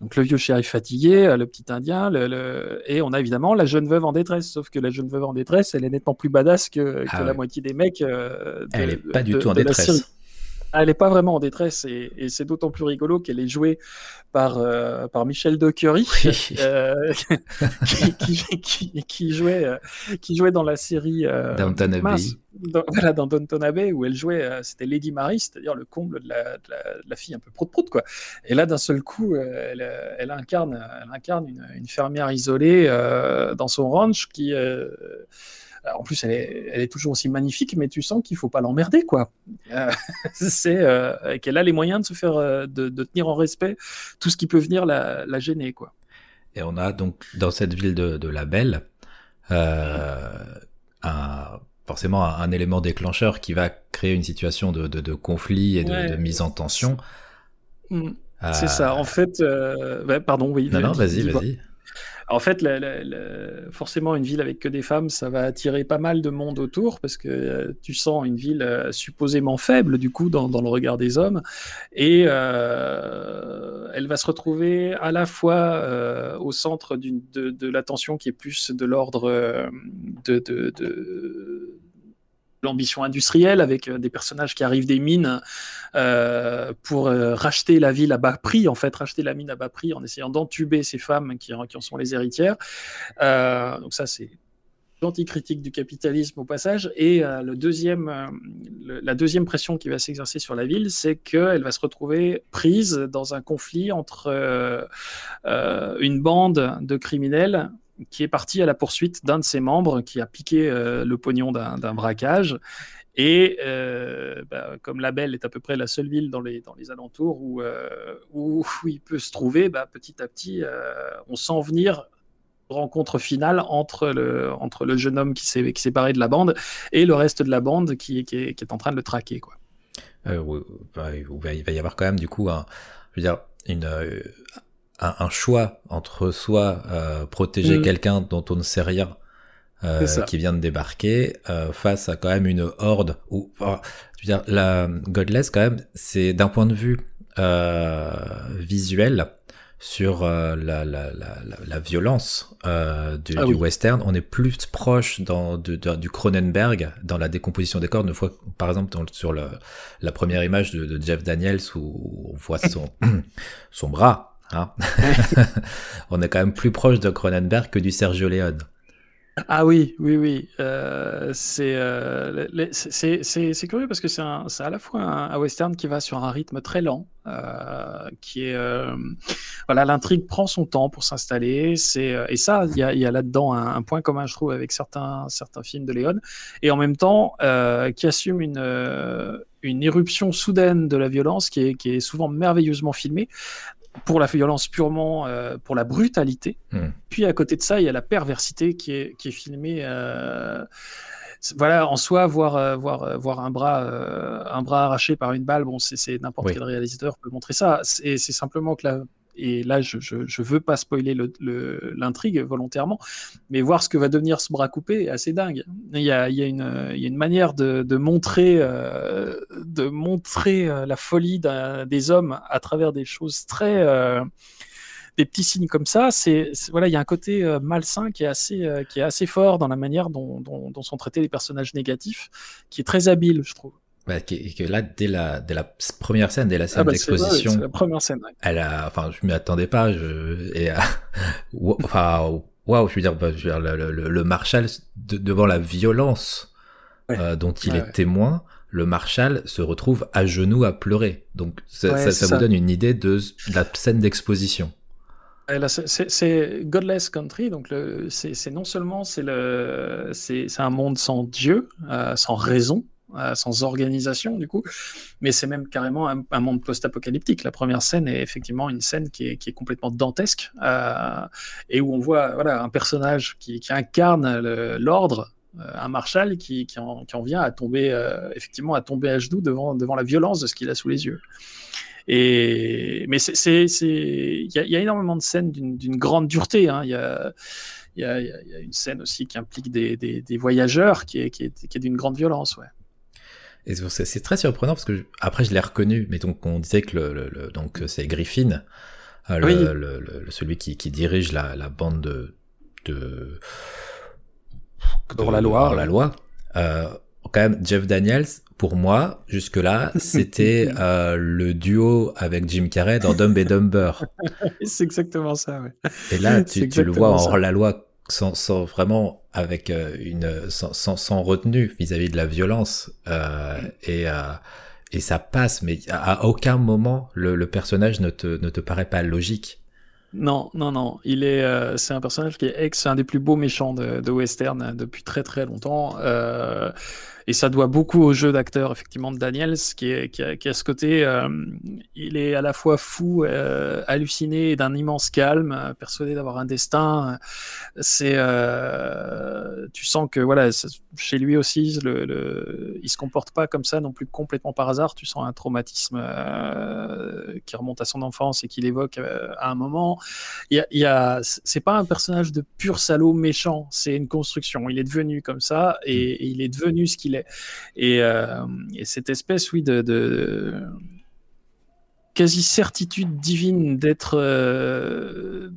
Donc le vieux shérif fatigué, euh, le petit indien, le, et on a évidemment la jeune veuve en détresse. Sauf que la jeune veuve en détresse, elle est nettement plus badass que, ah la moitié des mecs. elle est pas du tout en détresse. Elle n'est pas vraiment en détresse et, c'est d'autant plus rigolo qu'elle est jouée par, euh, par Michel Dockery, euh, qui, qui, jouait, euh, qui jouait dans la série Downton Abbey. Dans, voilà, dans Downton Abbey, où elle jouait, c'était Lady Mary, c'est-à-dire le comble de la, de, la, fille un peu prout-prout. Quoi. Et là, d'un seul coup, elle, elle, incarne, elle incarne une, une fermière isolée dans son ranch qui en plus, elle est, toujours aussi magnifique, mais tu sens qu'il faut pas l'emmerder, quoi. Euh, c'est euh, qu'elle a les moyens de se faire, euh, de, tenir en respect tout ce qui peut venir la, gêner, quoi. Et on a donc dans cette ville de, La Belle forcément un, élément déclencheur qui va créer une situation de, conflit et de, mise en tension. Mm. C'est ça. En fait, pardon, oui. Non, non, vas-y, vas-y. En fait, forcément, une ville avec que des femmes, ça va attirer pas mal de monde autour parce que euh, tu sens une ville euh, supposément faible, du coup, dans, le regard des hommes. Et euh, elle va se retrouver à la fois au centre de, l'attention qui est plus de l'ordre de l'ambition industrielle avec euh, des personnages qui arrivent des mines euh, pour euh, racheter la ville à bas prix, en fait, racheter la mine à bas prix en essayant d'entuber ces femmes qui, qui, en sont les héritières. donc ça, c'est l'anticritique du capitalisme au passage. Et le deuxième, la deuxième pression qui va s'exercer sur la ville, c'est qu'elle va se retrouver prise dans un conflit entre une bande de criminels qui est parti à la poursuite d'un de ses membres qui a piqué euh, le pognon d'un braquage. Et euh, bah, comme La Belle est à peu près la seule ville dans les, dans les alentours où, euh, où, il peut se trouver, bah, petit à petit, on sent venir rencontre finale entre le, entre le jeune homme qui s'est séparé de la bande et le reste de la bande qui, qui, est, qui est en train de le traquer. Quoi. Il va y avoir quand même du coup je veux dire, une, un, choix entre soit euh, protéger mm. quelqu'un dont on ne sait rien, euh, qui vient de débarquer, euh, face à quand même une horde. Ou, enfin, je veux dire, la Godless quand même, c'est d'un point de vue euh, visuel sur euh, la, la, la, la, violence euh, du, ah du western, on est plus proche dans, de, du Cronenberg dans la décomposition des corps. Une fois, par exemple, dans, sur le, la première image de, de Jeff Daniels où on voit son, son bras Hein. on est quand même plus proche de Cronenberg que du Sergio Leone. Ah oui, oui, oui. Euh, euh, c'est c'est curieux parce que c'est à la fois un, western qui va sur un rythme très lent, euh, qui est voilà, l'intrigue prend son temps pour s'installer. C'est et ça, il y a, y a là-dedans un, point commun, je trouve, avec certains certains films de Léon, et en même temps qui assume une une éruption soudaine de la violence qui est, qui est souvent merveilleusement filmée pour la violence purement, euh, pour la brutalité. Hmm. Puis à côté de ça, il y a la perversité qui est, qui est filmée. Euh, voilà, en soi, voir, euh, voir, voir un, bras, un bras arraché par une balle, bon, c'est n'importe quel réalisateur peut montrer ça. C'est simplement que la, et là je, je, veux pas spoiler l'intrigue volontairement, mais voir ce que va devenir ce bras coupé est assez dingue. Il y a, une, manière de, montrer, euh, euh, la folie des hommes à travers des choses très euh, des petits signes comme ça, voilà, il y a un côté malsain qui est assez fort dans la manière dont, sont traités les personnages négatifs, qui est très habile, je trouve. Ouais, que, là, dès la, dès la première scène, dès la scène ah bah d'exposition, la première scène. Elle a, enfin, je m'y attendais pas. Je, et, enfin, waouh, je veux dire, bah, je veux dire le, le, le, Marshall devant la violence euh, dont il est témoin, le Marshall se retrouve à genoux à pleurer. Donc ça, ça, ça, vous donne une idée de, la scène d'exposition. C'est Godless Country, donc c'est non seulement c'est le c'est un monde sans Dieu, euh, sans raison, euh, sans organisation du coup, mais c'est même carrément un, monde post-apocalyptique. La première scène est effectivement une scène qui est, complètement dantesque euh, et où on voit voilà, un personnage qui, incarne l'ordre, euh, un marshal qui, en, vient à tomber effectivement à tomber à genoux devant, devant la violence de ce qu'il a sous les yeux. Et mais c'est il y, a énormément de scènes d'une grande dureté. Il y a une scène aussi qui implique des, voyageurs qui est, qui est, est d'une grande violence. Ouais. Et c'est très surprenant parce que après je l'ai reconnu, mais donc on disait que le, donc c'est Griffin, euh, le, celui qui, qui dirige la, la, bande de, de, de la loi. la loi. Euh, quand même, Jeff Daniels, pour moi, jusque-là, c'était euh, le duo avec Jim Carrey dans Dumb and Dumber. c'est exactement ça, ouais. Et là, tu, tu le vois en la loi sans, sans vraiment avec euh, une sans, sans, retenue vis-à-vis de la violence euh, et euh, et ça passe mais à, aucun moment le, le, personnage ne te ne te paraît pas logique. Non non non. Il est euh, c'est un personnage qui est ex un des plus beaux méchants de, de western depuis très très longtemps et ça doit beaucoup au jeu d'acteur, effectivement, de Daniels, qui, est, qui, a, qui a ce côté, euh, il est à la fois fou, euh, halluciné d'un immense calme, euh, persuadé d'avoir un destin. C'est, euh, tu sens que voilà, chez lui aussi, le, le, il se comporte pas comme ça non plus complètement par hasard. Tu sens un traumatisme qui remonte à son enfance et qu'il évoque à un moment. Il y a, c'est pas un personnage de pur salaud méchant, c'est une construction. Il est devenu comme ça et, et il est devenu ce qu'il est. Euh, et, cette espèce, oui, de, quasi certitude divine d'être euh,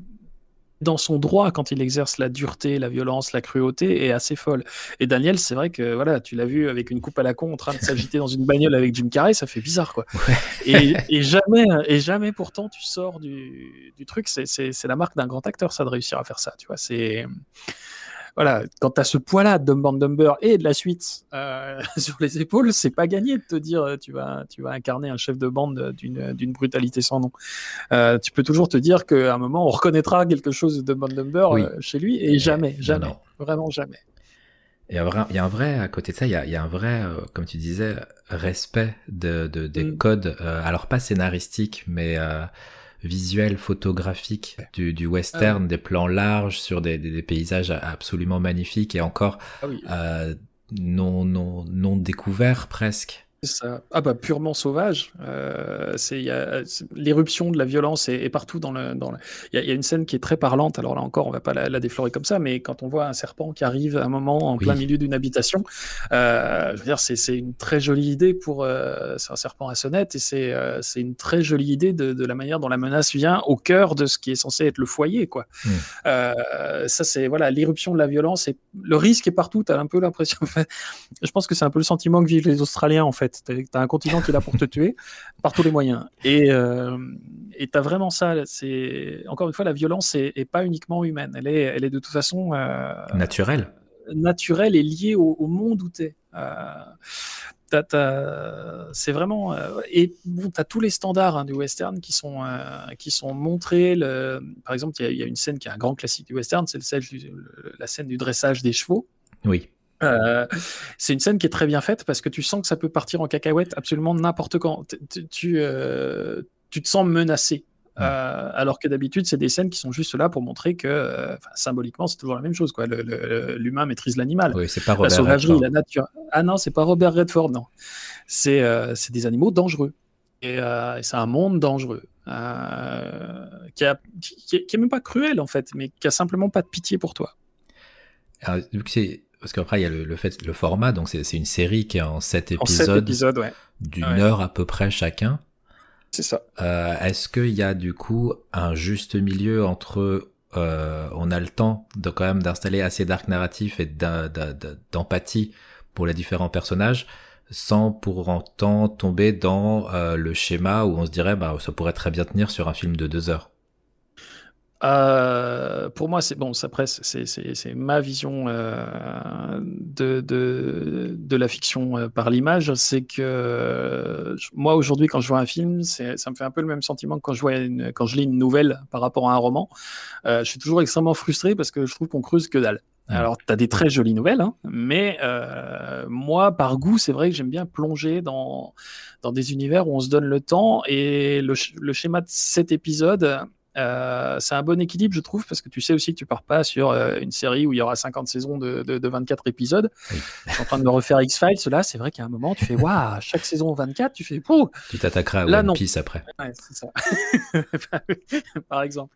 dans son droit quand il exerce la dureté, la violence, la cruauté est assez folle. Et Daniel, c'est vrai que voilà, tu l'as vu avec une coupe à la con en train de s'agiter dans une bagnole avec Jim Carrey, ça fait bizarre quoi. Et, jamais, et jamais pourtant tu sors du, du truc. C'est la marque d'un grand acteur, ça de réussir à faire ça. Tu vois, c'est voilà, quand tu as ce poids-là de Dumb Dumber et de la suite euh, sur les épaules, c'est pas gagné de te dire euh, tu vas, tu vas incarner un chef de bande d'une brutalité sans nom. Euh, tu peux toujours te dire qu'à un moment, on reconnaîtra quelque chose de Dumb Dumber chez lui et jamais, jamais, vraiment jamais. Il y, a il y a un vrai, à côté de ça, il y a, il y a un vrai, comme tu disais, respect de, de des mm. codes, alors pas scénaristiques, mais visuel, photographique du, du western, ah des plans larges sur des, des, des, paysages absolument magnifiques et encore ah euh, non, non, non découverts presque. Ça. Ah bah purement sauvage. Euh, c'est l'éruption de la violence est, partout dans le. Dans il, y a, une scène qui est très parlante. Alors là encore, on va pas la, déflorer comme ça, mais quand on voit un serpent qui arrive à un moment en plein milieu d'une habitation, euh, je veux dire, c'est une très jolie idée pour. Euh, c'est un serpent à sonnette et c'est euh, c'est une très jolie idée de, de, la manière dont la menace vient au cœur de ce qui est censé être le foyer, quoi. Euh, ça c'est voilà l'éruption de la violence et le risque est partout. T'as un peu l'impression. je pense que c'est un peu le sentiment que vivent les Australiens en fait fait. Tu as un continent qui est là pour te tuer par tous les moyens. Et tu as vraiment ça. C'est Encore une fois, la violence est, pas uniquement humaine. Elle est, elle est de toute façon. naturelle. Naturelle et liée au, au monde où tu es c'est vraiment euh, et bon, tu as tous les standards hein, du western qui sont euh, qui sont montrés. Le, par exemple, il y, a une scène qui est un grand classique du western, c'est la scène du dressage des chevaux. Oui. Euh, c'est une scène qui est très bien faite parce que tu sens que ça peut partir en cacahuète absolument n'importe quand. Tu, tu, tu te sens menacé euh, alors que d'habitude, c'est des scènes qui sont juste là pour montrer que, euh, symboliquement, c'est toujours la même chose. L'humain maîtrise l'animal. Oui, c'est pas Robert la sauvagerie, la nature. Ah non, c'est pas Robert Redford, non. C'est euh, des animaux dangereux. Et, c'est un monde dangereux. qui, a, qui, est même pas cruel, en fait, mais qui a simplement pas de pitié pour toi. Parce qu'après il y a le, fait le format donc c'est une série qui est en 7 épisodes, d'une heure à peu près chacun c'est ça. Euh, est-ce qu'il y a du coup un juste milieu entre euh, on a le temps de quand même d'installer assez d'arc narratif et d'empathie pour les différents personnages sans pour autant tomber dans euh, le schéma où on se dirait bah ça pourrait très bien tenir sur un film de deux heures? Euh, pour moi, c'est bon. Après, c'est ma vision euh, de, de, de, la fiction euh, par l'image. C'est que moi aujourd'hui, quand je vois un film, ça me fait un peu le même sentiment que quand je vois une, quand je lis une nouvelle par rapport à un roman. je suis toujours extrêmement frustré parce que je trouve qu'on creuse que dalle. Alors, tu as des très jolies nouvelles, hein, mais moi, par goût, c'est vrai que j'aime bien plonger dans, dans des univers où on se donne le temps. Et le, le schéma de cet épisode, euh, c'est un bon équilibre, je trouve, parce que tu sais aussi que tu pars pas sur euh, une série où il y aura 50 saisons de, de, 24 épisodes. Je suis en train de me refaire X-Files. Là, c'est vrai qu'à un moment, tu fais Waouh, chaque saison 24, tu fais Pouh Tu t'attaqueras à là, One Piece après. Ouais, c'est ça. Par exemple.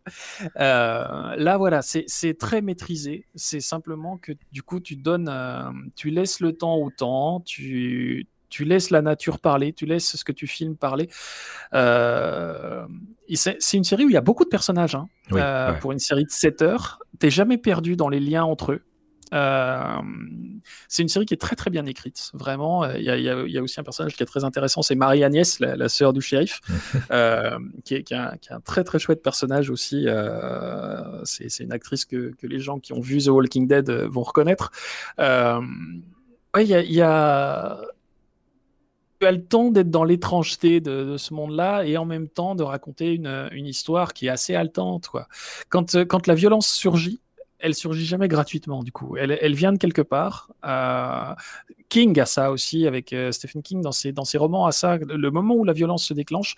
Euh, là, voilà, c'est très maîtrisé. C'est simplement que du coup, tu donnes, tu laisses le temps au temps, tu tu laisses la nature parler, tu laisses ce que tu filmes parler. Euh, c'est une série où il y a beaucoup de personnages. Hein. Euh, pour une série de 7 heures, t'es jamais perdu dans les liens entre eux. Euh, c'est une série qui est très très bien écrite, vraiment. Il y, a, aussi un personnage qui est très intéressant, c'est Marie-Agnès, la, sœur du shérif, qui, est, un, très très chouette personnage aussi. c'est une actrice que, les gens qui ont vu The Walking Dead vont reconnaître. il y a tu as le temps d'être dans l'étrangeté de, ce monde-là et en même temps de raconter une, une histoire qui est assez haletante. Quoi. Quand, euh, quand la violence surgit, elle surgit jamais gratuitement, du coup. Elle, elle vient de quelque part. Euh, King a ça aussi, avec euh, Stephen King, dans ses, dans ses romans, a ça. Le moment où la violence se déclenche,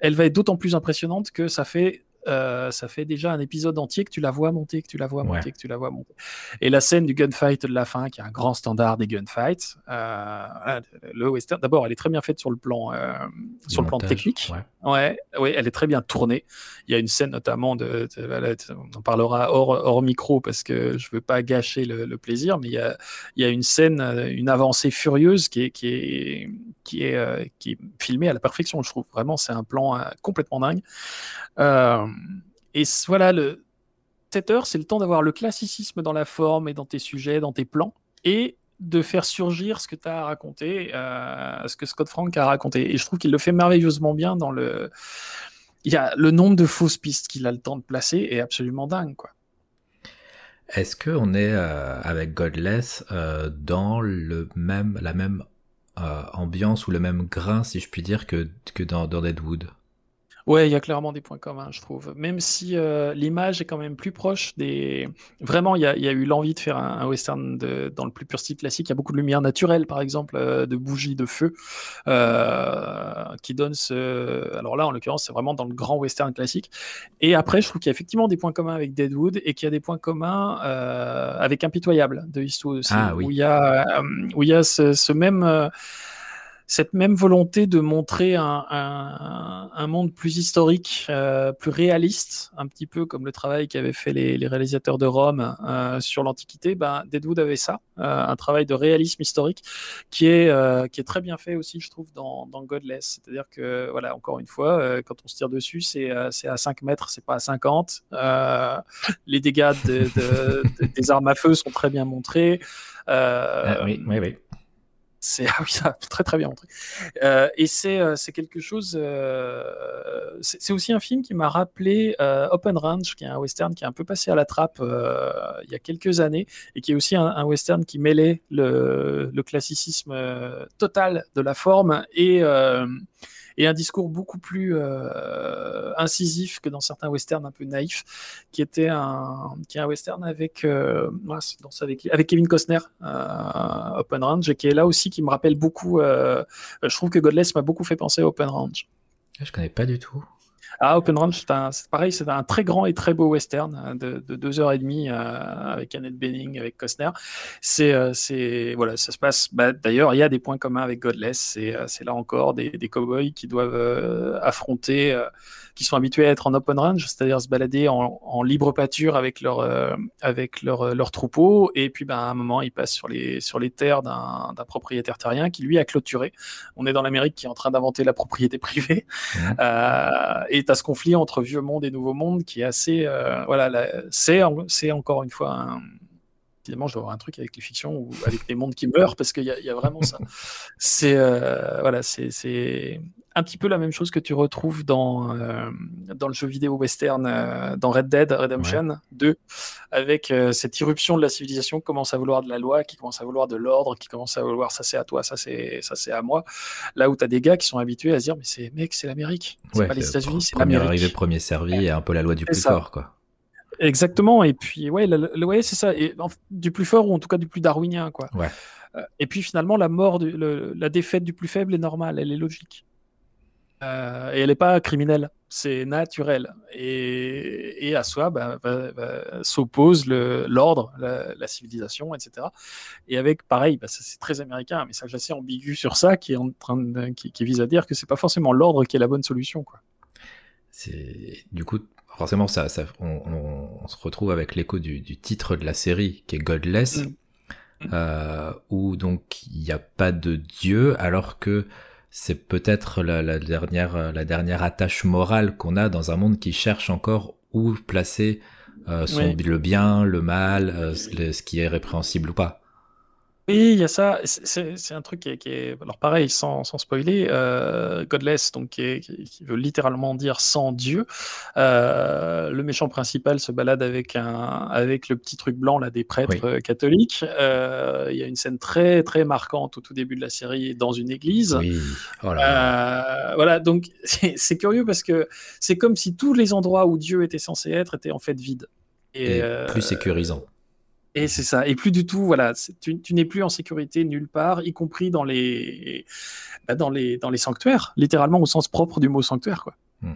elle va être d'autant plus impressionnante que ça fait euh, ça fait déjà un épisode entier que tu la vois monter, que tu la vois monter, que tu la vois monter. Et la scène du gunfight de la fin, qui est un grand standard des gunfights, euh, le western, d'abord, elle est très bien faite sur le plan, euh, sur le plan technique. Ouais. ouais. elle est très bien tournée. Il y a une scène notamment de, on en parlera hors, hors, micro parce que je veux pas gâcher le, plaisir, mais il y, a, il y a, une scène, une avancée furieuse qui est, qui est, qui est, qui est filmée à la perfection. Je trouve vraiment, c'est un plan complètement dingue. Euh, et voilà, le, cette heure, c'est le temps d'avoir le classicisme dans la forme et dans tes sujets, dans tes plans, et de faire surgir ce que tu as raconté, euh, ce que Scott Frank a raconté. Et je trouve qu'il le fait merveilleusement bien dans le. Il y a le nombre de fausses pistes qu'il a le temps de placer est absolument dingue, quoi. Est-ce qu'on est, euh, avec Godless dans le même, la même ambiance ou le même grain, si je puis dire, que, que dans, dans Deadwood Ouais, il y a clairement des points communs, je trouve. Même si euh, l'image est quand même plus proche des. Vraiment, il y a, y a eu l'envie de faire un, western de, dans le plus pur style classique. Il y a beaucoup de lumière naturelle, par exemple, euh, de bougies, de feu, euh, qui donnent ce. Alors là, en l'occurrence, c'est vraiment dans le grand western classique. Et après, je trouve qu'il y a effectivement des points communs avec Deadwood et qu'il y a des points communs avec Impitoyable de Eastwood aussi, ah, oui. où il y a, où il y a ce, ce même cette même volonté de montrer un, un, un monde plus historique, euh, plus réaliste, un petit peu comme le travail qu'avaient fait les, les, réalisateurs de Rome euh, sur l'Antiquité, ben, Deadwood avait ça, euh, un travail de réalisme historique qui est, euh, qui est très bien fait aussi, je trouve, dans, dans Godless. C'est-à-dire que, voilà, encore une fois, euh, quand on se tire dessus, c'est à 5 mètres, c'est pas à 50. les dégâts de, de, des armes à feu sont très bien montrés. Ah oui, oui, oui C'est ah oui, ça très très bien montré. Euh, et c'est euh, c'est quelque chose. Euh, c'est aussi un film qui m'a rappelé Open Range, qui est un western qui est un peu passé à la trappe il y a quelques années et qui est aussi un, un western qui mêlait le, le classicisme total de la forme et et un discours beaucoup plus euh, incisif que dans certains westerns un peu naïfs, qui était un, qui est un western avec, euh, avec, avec, Kevin Costner, euh, Open Range, et qui est là aussi qui me rappelle beaucoup. je trouve que Godless m'a beaucoup fait penser à Open Range. Je connais pas du tout. Ah, Open Range, c'est pareil, c'est un très grand et très beau western euh, de, de deux heures et demie euh, avec Annette Bening, avec Costner. C'est, euh, voilà, ça se passe. Bah, d'ailleurs, il y a des points communs avec Godless. C'est, c'est là encore des, des cowboys qui doivent affronter qui sont habitués à être en open range, c'est-à-dire se balader en, libre pâture avec leur, euh, avec leur, euh, leur troupeau. Et puis, ben, à un moment, ils passent sur les, sur les terres d'un propriétaire terrien qui, lui, a clôturé. On est dans l'Amérique qui est en train d'inventer la propriété privée. Euh, et tu as ce conflit entre vieux monde et nouveau monde qui est assez. voilà, c'est encore une fois un évidemment, je dois avoir un truc avec les fictions ou avec des mondes qui meurent parce qu'il y, y, a vraiment ça. C'est voilà, c'est un petit peu la même chose que tu retrouves dans, euh, dans le jeu vidéo western, euh, dans Red Dead Redemption 2, avec euh, cette irruption de la civilisation qui commence à vouloir de la loi, qui commence à vouloir de l'ordre, qui commence à vouloir ça c'est à toi, ça c'est ça c'est à moi. Là où tu as des gars qui sont habitués à se dire mais c'est mec, c'est l'Amérique, c'est pas les États-Unis, c'est l'Amérique. Premier arrivé, premier servi, et un peu la loi du plus fort quoi. Exactement, et puis ouais, ouais c'est ça, et, du plus fort ou en tout cas du plus darwinien quoi. Ouais. Et puis finalement, la mort, la défaite du plus faible est normale, elle est logique. Euh, et elle n'est pas criminelle, c'est naturel. Et, à soi bah, s'oppose l'ordre, la, civilisation, etc. Et avec, pareil, bah, c'est très américain, un message assez ambigu sur ça qui, est en train qui, vise à dire que c'est pas forcément l'ordre qui est la bonne solution. Quoi. Du coup, forcément, ça, ça on, se retrouve avec l'écho du, titre de la série qui est Godless, mm. euh, où donc il n'y a pas de Dieu, alors que c'est peut-être la, dernière, euh, la dernière attache morale qu'on a dans un monde qui cherche encore où placer euh, son, le bien, le mal, euh, ce qui est répréhensible ou pas. Oui, il y a ça. C'est un truc qui est, Alors, pareil, sans, sans spoiler, euh, Godless, donc, qui, qui, veut littéralement dire sans Dieu. Euh, le méchant principal se balade avec, un, avec le petit truc blanc là, des prêtres euh, catholiques. Euh, il y a une scène très, très marquante au tout début de la série dans une église. Oui. Oh voilà, donc c'est curieux parce que c'est comme si tous les endroits où Dieu était censé être étaient en fait vides. Et, plus sécurisant. Et c'est ça. Et plus du tout, voilà, tu, n'es plus en sécurité nulle part, y compris dans les, bah, dans les, dans les sanctuaires, littéralement au sens propre du mot sanctuaire, quoi. Hmm.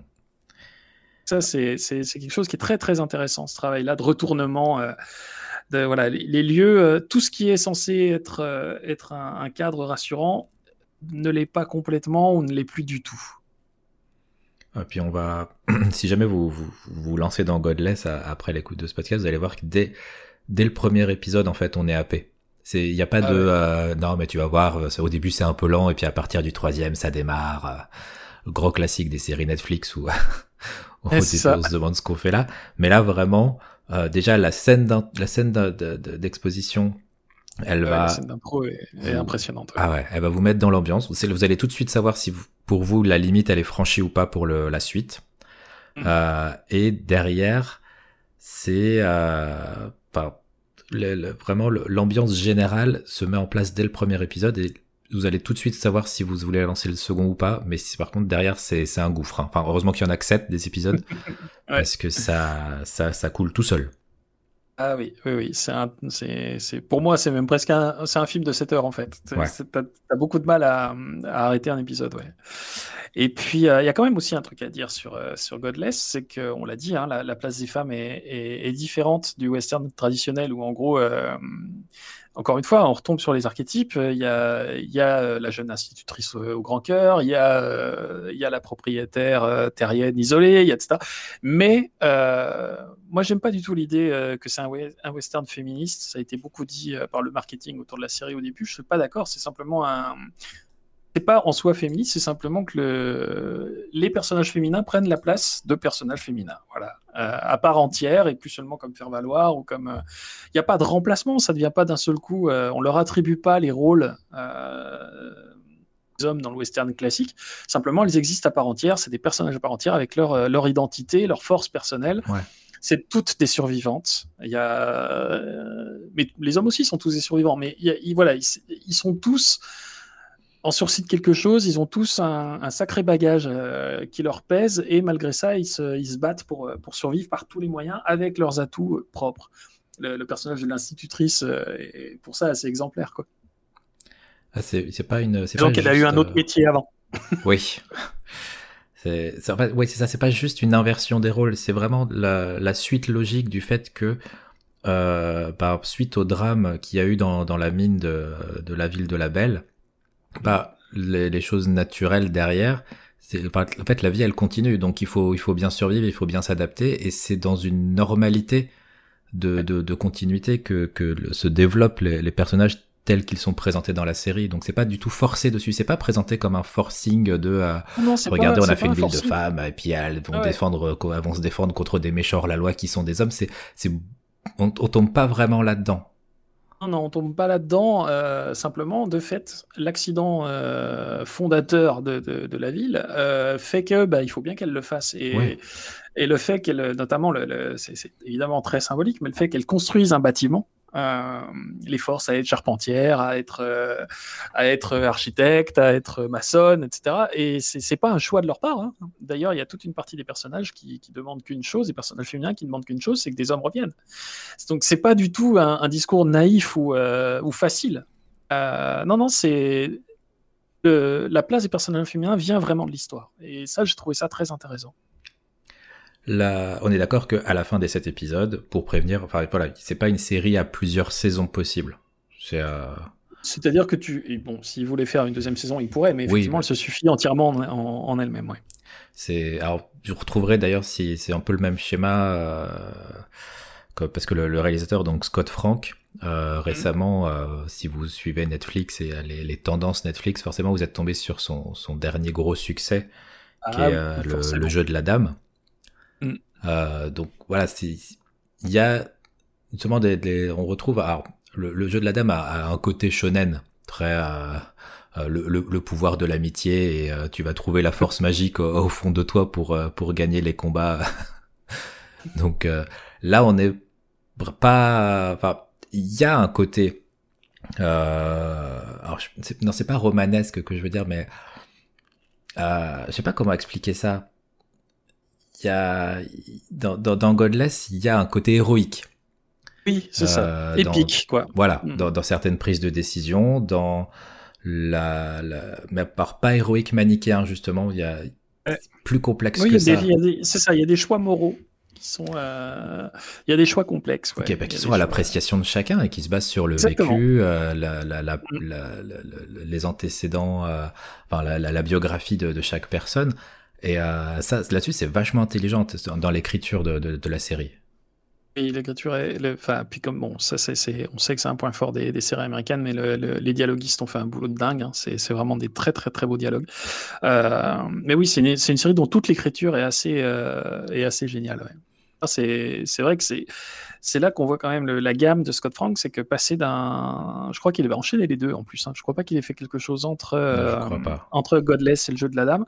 Ça, c'est quelque chose qui est très, très intéressant, ce travail-là de retournement. Euh, de, voilà, les, lieux, euh, tout ce qui est censé être, euh, être un, cadre rassurant ne l'est pas complètement ou ne l'est plus du tout. Et puis on va, si jamais vous vous, vous lancez dans Godless après l'écoute de ce podcast, vous allez voir que dès dès le premier épisode, en fait, on est happé. C'est, il n'y a pas ah de, euh, non, mais tu vas voir, euh, au début c'est un peu lent, et puis à partir du troisième, ça démarre. Euh, gros classique des séries Netflix où, on, se demande ce qu'on fait là. Mais là, vraiment, déjà, la scène la scène d'exposition, elle va. La scène d'impro est, impressionnante. Ah ouais, elle va vous mettre dans l'ambiance. Vous allez tout de suite savoir si pour vous, la limite, elle est franchie ou pas pour le, la suite. Mm. et derrière, c'est vraiment l'ambiance générale se met en place dès le premier épisode et vous allez tout de suite savoir si vous voulez lancer le second ou pas. Mais si, par contre derrière c'est un gouffre. Hein. Enfin heureusement qu'il y en a que 7 des épisodes parce que ça, ça ça coule tout seul. Ah oui, oui, oui. C'est pour moi, c'est même presque un, un film de 7 heures en fait. T'as, as beaucoup de mal à, à, arrêter un épisode, ouais. Et puis, euh, il y a quand même aussi un truc à dire sur, euh, sur Godless, c'est qu'on l'a dit, hein, la, place des femmes est, différente du western traditionnel où en gros, euh, encore une fois, on retombe sur les archétypes. Il y a, la jeune institutrice au, grand cœur, il y a, la propriétaire terrienne isolée, etc. Mais moi, j'aime pas du tout l'idée que c'est un, un, western féministe. Ça a été beaucoup dit par le marketing autour de la série au début. Je suis pas d'accord. C'est simplement un c'est pas en soi féministe, c'est simplement que le... les personnages féminins prennent la place de personnages féminins. Voilà. à part entière et plus seulement comme faire valoir ou comme. Il n'y a pas de remplacement, ça ne devient pas d'un seul coup. on leur attribue pas les rôles des hommes dans le western classique. Simplement, ils existent à part entière. C'est des personnages à part entière avec leur, leur identité, leur force personnelle. C'est toutes des survivantes. Il y a, mais les hommes aussi sont tous des survivants. Mais il voilà, ils, sont tous en sursis de quelque chose. Ils ont tous un, sacré bagage euh, qui leur pèse et malgré ça, ils se, battent pour, pour survivre par tous les moyens avec leurs atouts propres. Le, personnage de l'institutrice est pour ça assez exemplaire, quoi. Ah, c'est pas une. Donc, elle a eu un autre euh, métier avant. oui. C'est en fait, oui, c'est ça. C'est pas juste une inversion des rôles. C'est vraiment la, la, suite logique du fait que, euh, par suite au drame qu'il y a eu dans, dans la mine de, de, la ville de la Belle, bah, les, les choses naturelles derrière. En fait, la vie, elle continue. Donc, il faut, il faut bien survivre, il faut bien s'adapter. Et c'est dans une normalité de, de, de continuité que, que se développent les, les personnages tels qu'ils sont présentés dans la série. Donc c'est pas du tout forcé dessus, c'est pas présenté comme un forcing de euh, regardez, on a fait une ville de femmes et puis elles vont défendre, elles vont se défendre contre des méchants la loi qui sont des hommes. C'est, c'est, on, tombe pas vraiment là-dedans. Non, on tombe pas là-dedans. Euh, simplement, de fait, l'accident euh, fondateur de, de, la ville fait que bah, il faut bien qu'elle le fasse. Et, et le fait qu'elle, notamment, le c'est évidemment très symbolique, mais le fait qu'elle construise un bâtiment euh, les forces à être charpentière, à être, euh, à être architecte, à être maçonne, etc. Et c'est pas un choix de leur part. Hein. D'ailleurs, il y a toute une partie des personnages qui, qui demandent qu'une chose, des personnages féminins qui demandent qu'une chose, c'est que des hommes reviennent. Donc c'est pas du tout un, discours naïf ou, euh, ou facile. non, non, c'est la place des personnages féminins vient vraiment de l'histoire. Et ça, j'ai trouvé ça très intéressant on est d'accord qu'à la fin des sept épisodes, pour prévenir, enfin voilà, c'est pas une série à plusieurs saisons possibles. C'est euh, C'est-à-dire que tu, bon, s'il voulait faire une deuxième saison, il pourrait, mais effectivement, elle se suffit entièrement en, elle-même, ouais. C'est, alors, je retrouverai d'ailleurs si c'est un peu le même schéma, euh, parce que le, réalisateur, donc Scott Frank, euh, récemment, si vous suivez Netflix et les, tendances Netflix, forcément, vous êtes tombé sur son, dernier gros succès, qui ah est le, jeu de la dame. Euh, donc voilà, il y a justement des, on retrouve alors, le, jeu de la dame a, un côté shonen très euh, euh, le, le, pouvoir de l'amitié et tu vas trouver la force magique au, fond de toi pour pour gagner les combats. donc là on est pas enfin il y a un côté alors non c'est pas romanesque que je veux dire mais je sais pas comment expliquer ça y a dans, dans, Godless, il y a un côté héroïque. Oui, c'est ça. Euh, Épique, quoi. Voilà, mm. dans, dans, certaines prises de décision, dans la, la mais par pas héroïque manichéen justement, il y a plus complexe que ça. C'est ça, il y a des choix moraux qui sont, euh, il y a des choix complexes. Ouais. Bah, qui sont à l'appréciation de chacun et qui se basent sur le vécu, euh, la, la, la, les antécédents, enfin la, biographie de, de chaque personne. Et euh, ça, là-dessus, c'est vachement intelligent dans l'écriture de, la série. Et l'écriture est, enfin, puis comme bon, ça, c'est, on sait que c'est un point fort des, séries américaines, mais le, les dialoguistes ont fait un boulot de dingue. Hein. C'est, vraiment des très très très beaux dialogues. Euh, mais oui, c'est une, série dont toute l'écriture est assez euh, est assez géniale. C'est vrai que c'est c'est là qu'on voit quand même la gamme de Scott Frank, c'est que passer d'un, je crois qu'il avait enchaîné les deux en plus. Hein. Je crois pas qu'il ait fait quelque chose entre euh, entre Godless et le jeu de la dame.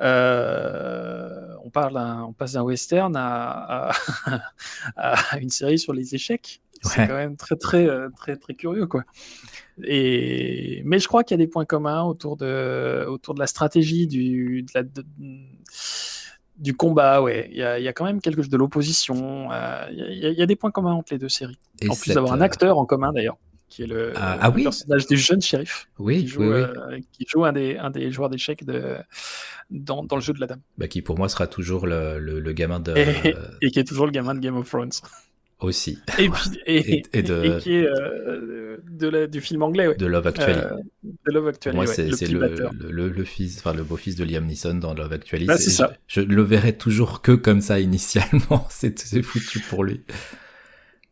Euh, on parle, on passe d'un western à, à, une série sur les échecs. C'est quand même très très euh, très très curieux quoi. Et mais je crois qu'il y a des points communs autour de autour de la stratégie du de la, du combat, ouais. Il y a, quand même quelque chose de l'opposition. Euh, il, y a des points communs entre les deux séries. en plus d'avoir un euh, acteur en commun d'ailleurs, qui est le, ah, ah personnage du jeune shérif. Oui, qui joue, euh, qui joue un, des, un des joueurs d'échecs de, dans, dans, le jeu de la dame. Bah, qui pour moi sera toujours le, le, gamin de. et, qui est toujours le gamin de Game of Thrones aussi. Et, puis, et, de... qui est euh, de du film anglais, De Love Actually. Euh, de Love Actually, Moi, c'est le, le, le, fils, enfin le beau-fils de Liam Neeson dans Love Actually. Bah, c'est ça. Je, le verrai toujours que comme ça initialement. c'est foutu pour lui.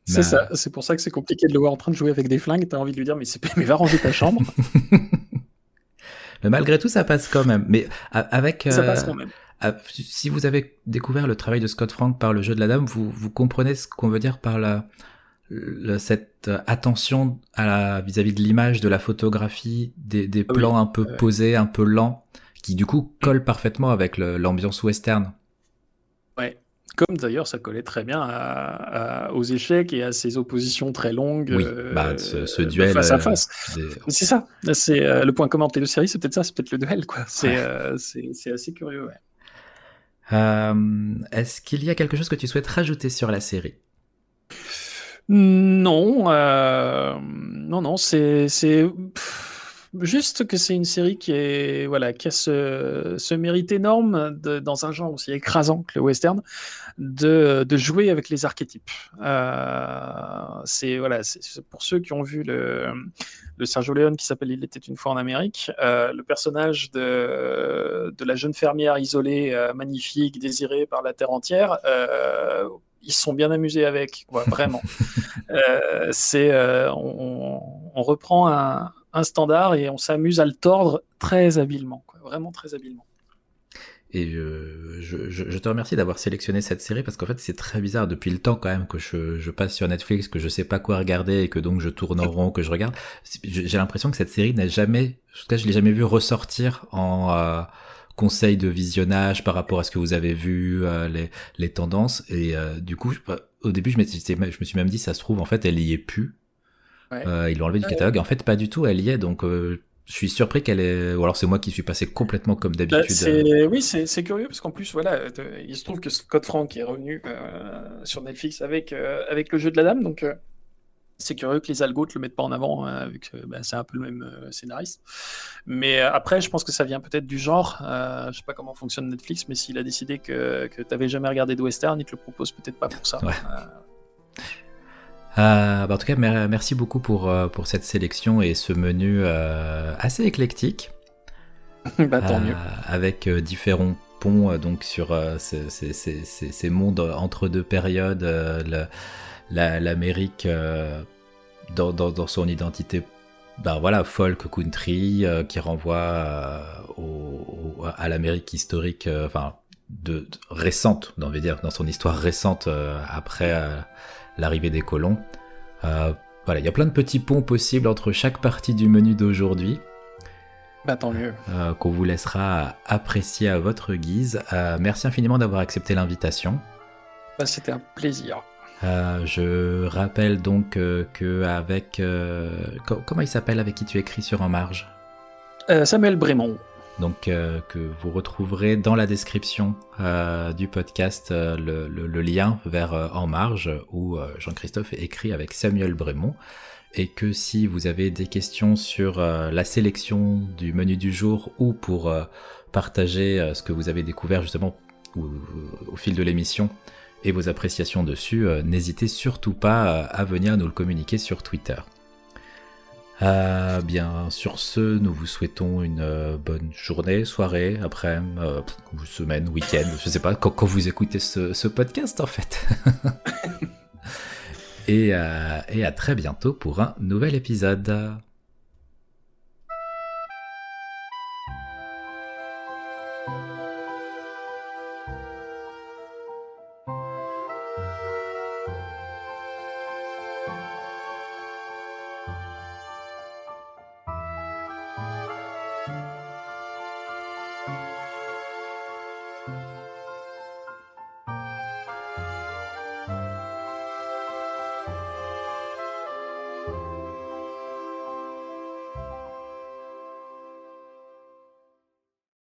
C'est ça. C'est pour ça que c'est compliqué de le voir en train de jouer avec des flingues. T'as envie de lui dire, mais, mais va ranger ta chambre. mais malgré tout, ça passe quand même. Mais avec. Ça passe quand même si vous avez découvert le travail de Scott Frank par le jeu de la dame, vous, vous comprenez ce qu'on veut dire par la, cette attention à la vis-à-vis de l'image, de la photographie, des, des plans un peu posés, un peu lents, qui du coup collent parfaitement avec l'ambiance western. Ouais, comme d'ailleurs ça collait très bien aux échecs et à ces oppositions très longues. Oui, bah, ce, euh, duel face à face. C'est ça. C'est euh, le point commun de séries, c'est peut-être ça, c'est peut-être le duel, quoi. C'est euh, assez curieux. Est-ce qu'il y a quelque chose que tu souhaites rajouter sur la série? Non, non, non, c'est Juste que c'est une série qui est voilà qui a ce, ce mérite énorme de, dans un genre aussi écrasant que le western de, de jouer avec les archétypes. Euh, c'est voilà c'est pour ceux qui ont vu le, le Sergio Leone qui s'appelle Il était une fois en Amérique. Euh, le personnage de, de la jeune fermière isolée, euh, magnifique, désirée par la terre entière. Ils se sont bien amusés avec, vraiment. Euh, c'est, on, on, reprend un, un standard et on s'amuse à le tordre très habilement, vraiment très habilement. Et je, te remercie d'avoir sélectionné cette série parce qu'en fait c'est très bizarre depuis le temps quand même que je, passe sur Netflix, que je sais pas quoi regarder et que donc je tourne en rond, que je regarde. J'ai l'impression que cette série n'a jamais, en tout cas je l'ai jamais vu ressortir en euh, conseil de visionnage par rapport à ce que vous avez vu, euh, les, tendances. Et euh, du coup, au début je, je me suis même dit ça se trouve en fait elle y est plus euh, ils l'ont enlevé du catalogue. En fait, pas du tout, elle y est. Donc, euh, je suis surpris qu'elle est. Ou alors, c'est moi qui suis passé complètement comme bah, d'habitude. Euh. oui, c'est curieux parce qu'en plus, voilà, il se trouve que Scott Frank est revenu sur Netflix avec, avec le jeu de la dame. Donc, c'est curieux que les algos le mettent pas en avant, vu que bah, c'est un peu le même scénariste. Mais après, je pense que ça vient peut-être du genre. je sais pas comment fonctionne Netflix, mais s'il a décidé que, que tu n'avais jamais regardé de western, il te le propose peut-être pas pour ça. Euh, bah, en tout cas, merci beaucoup pour, euh, pour cette sélection et ce menu euh, assez éclectique. bah, tant mieux. Avec différents ponts donc sur ces, ces, ces, ces, mondes entre deux périodes, l'Amérique dans, dans, dans, son identité bah voilà, folk country qui renvoie au, à l'Amérique historique, enfin de, récente, on va dire, dans son histoire récente après l'arrivée des colons. Euh, voilà, il y a plein de petits ponts possibles entre chaque partie du menu d'aujourd'hui. Bah tant mieux. Euh, qu'on vous laissera apprécier à votre guise. Euh, merci infiniment d'avoir accepté l'invitation. Bah, C'était un plaisir. je rappelle donc que avec comment il s'appelle avec qui tu écris sur En Marge? Samuel Brémond donc euh, que vous retrouverez dans la description euh, du podcast euh, le, lien vers En Marge où Jean-Christophe écrit avec Samuel Brémond et que si vous avez des questions sur la sélection du menu du jour ou pour partager ce que vous avez découvert justement au fil de l'émission et vos appréciations dessus, n'hésitez surtout pas à venir nous le communiquer sur Twitter. Euh, bien, sur ce, nous vous souhaitons une euh, bonne journée, soirée, après, euh, semaine, week-end, je sais pas, quand, vous écoutez ce, podcast en fait. et, et à très bientôt pour un nouvel épisode.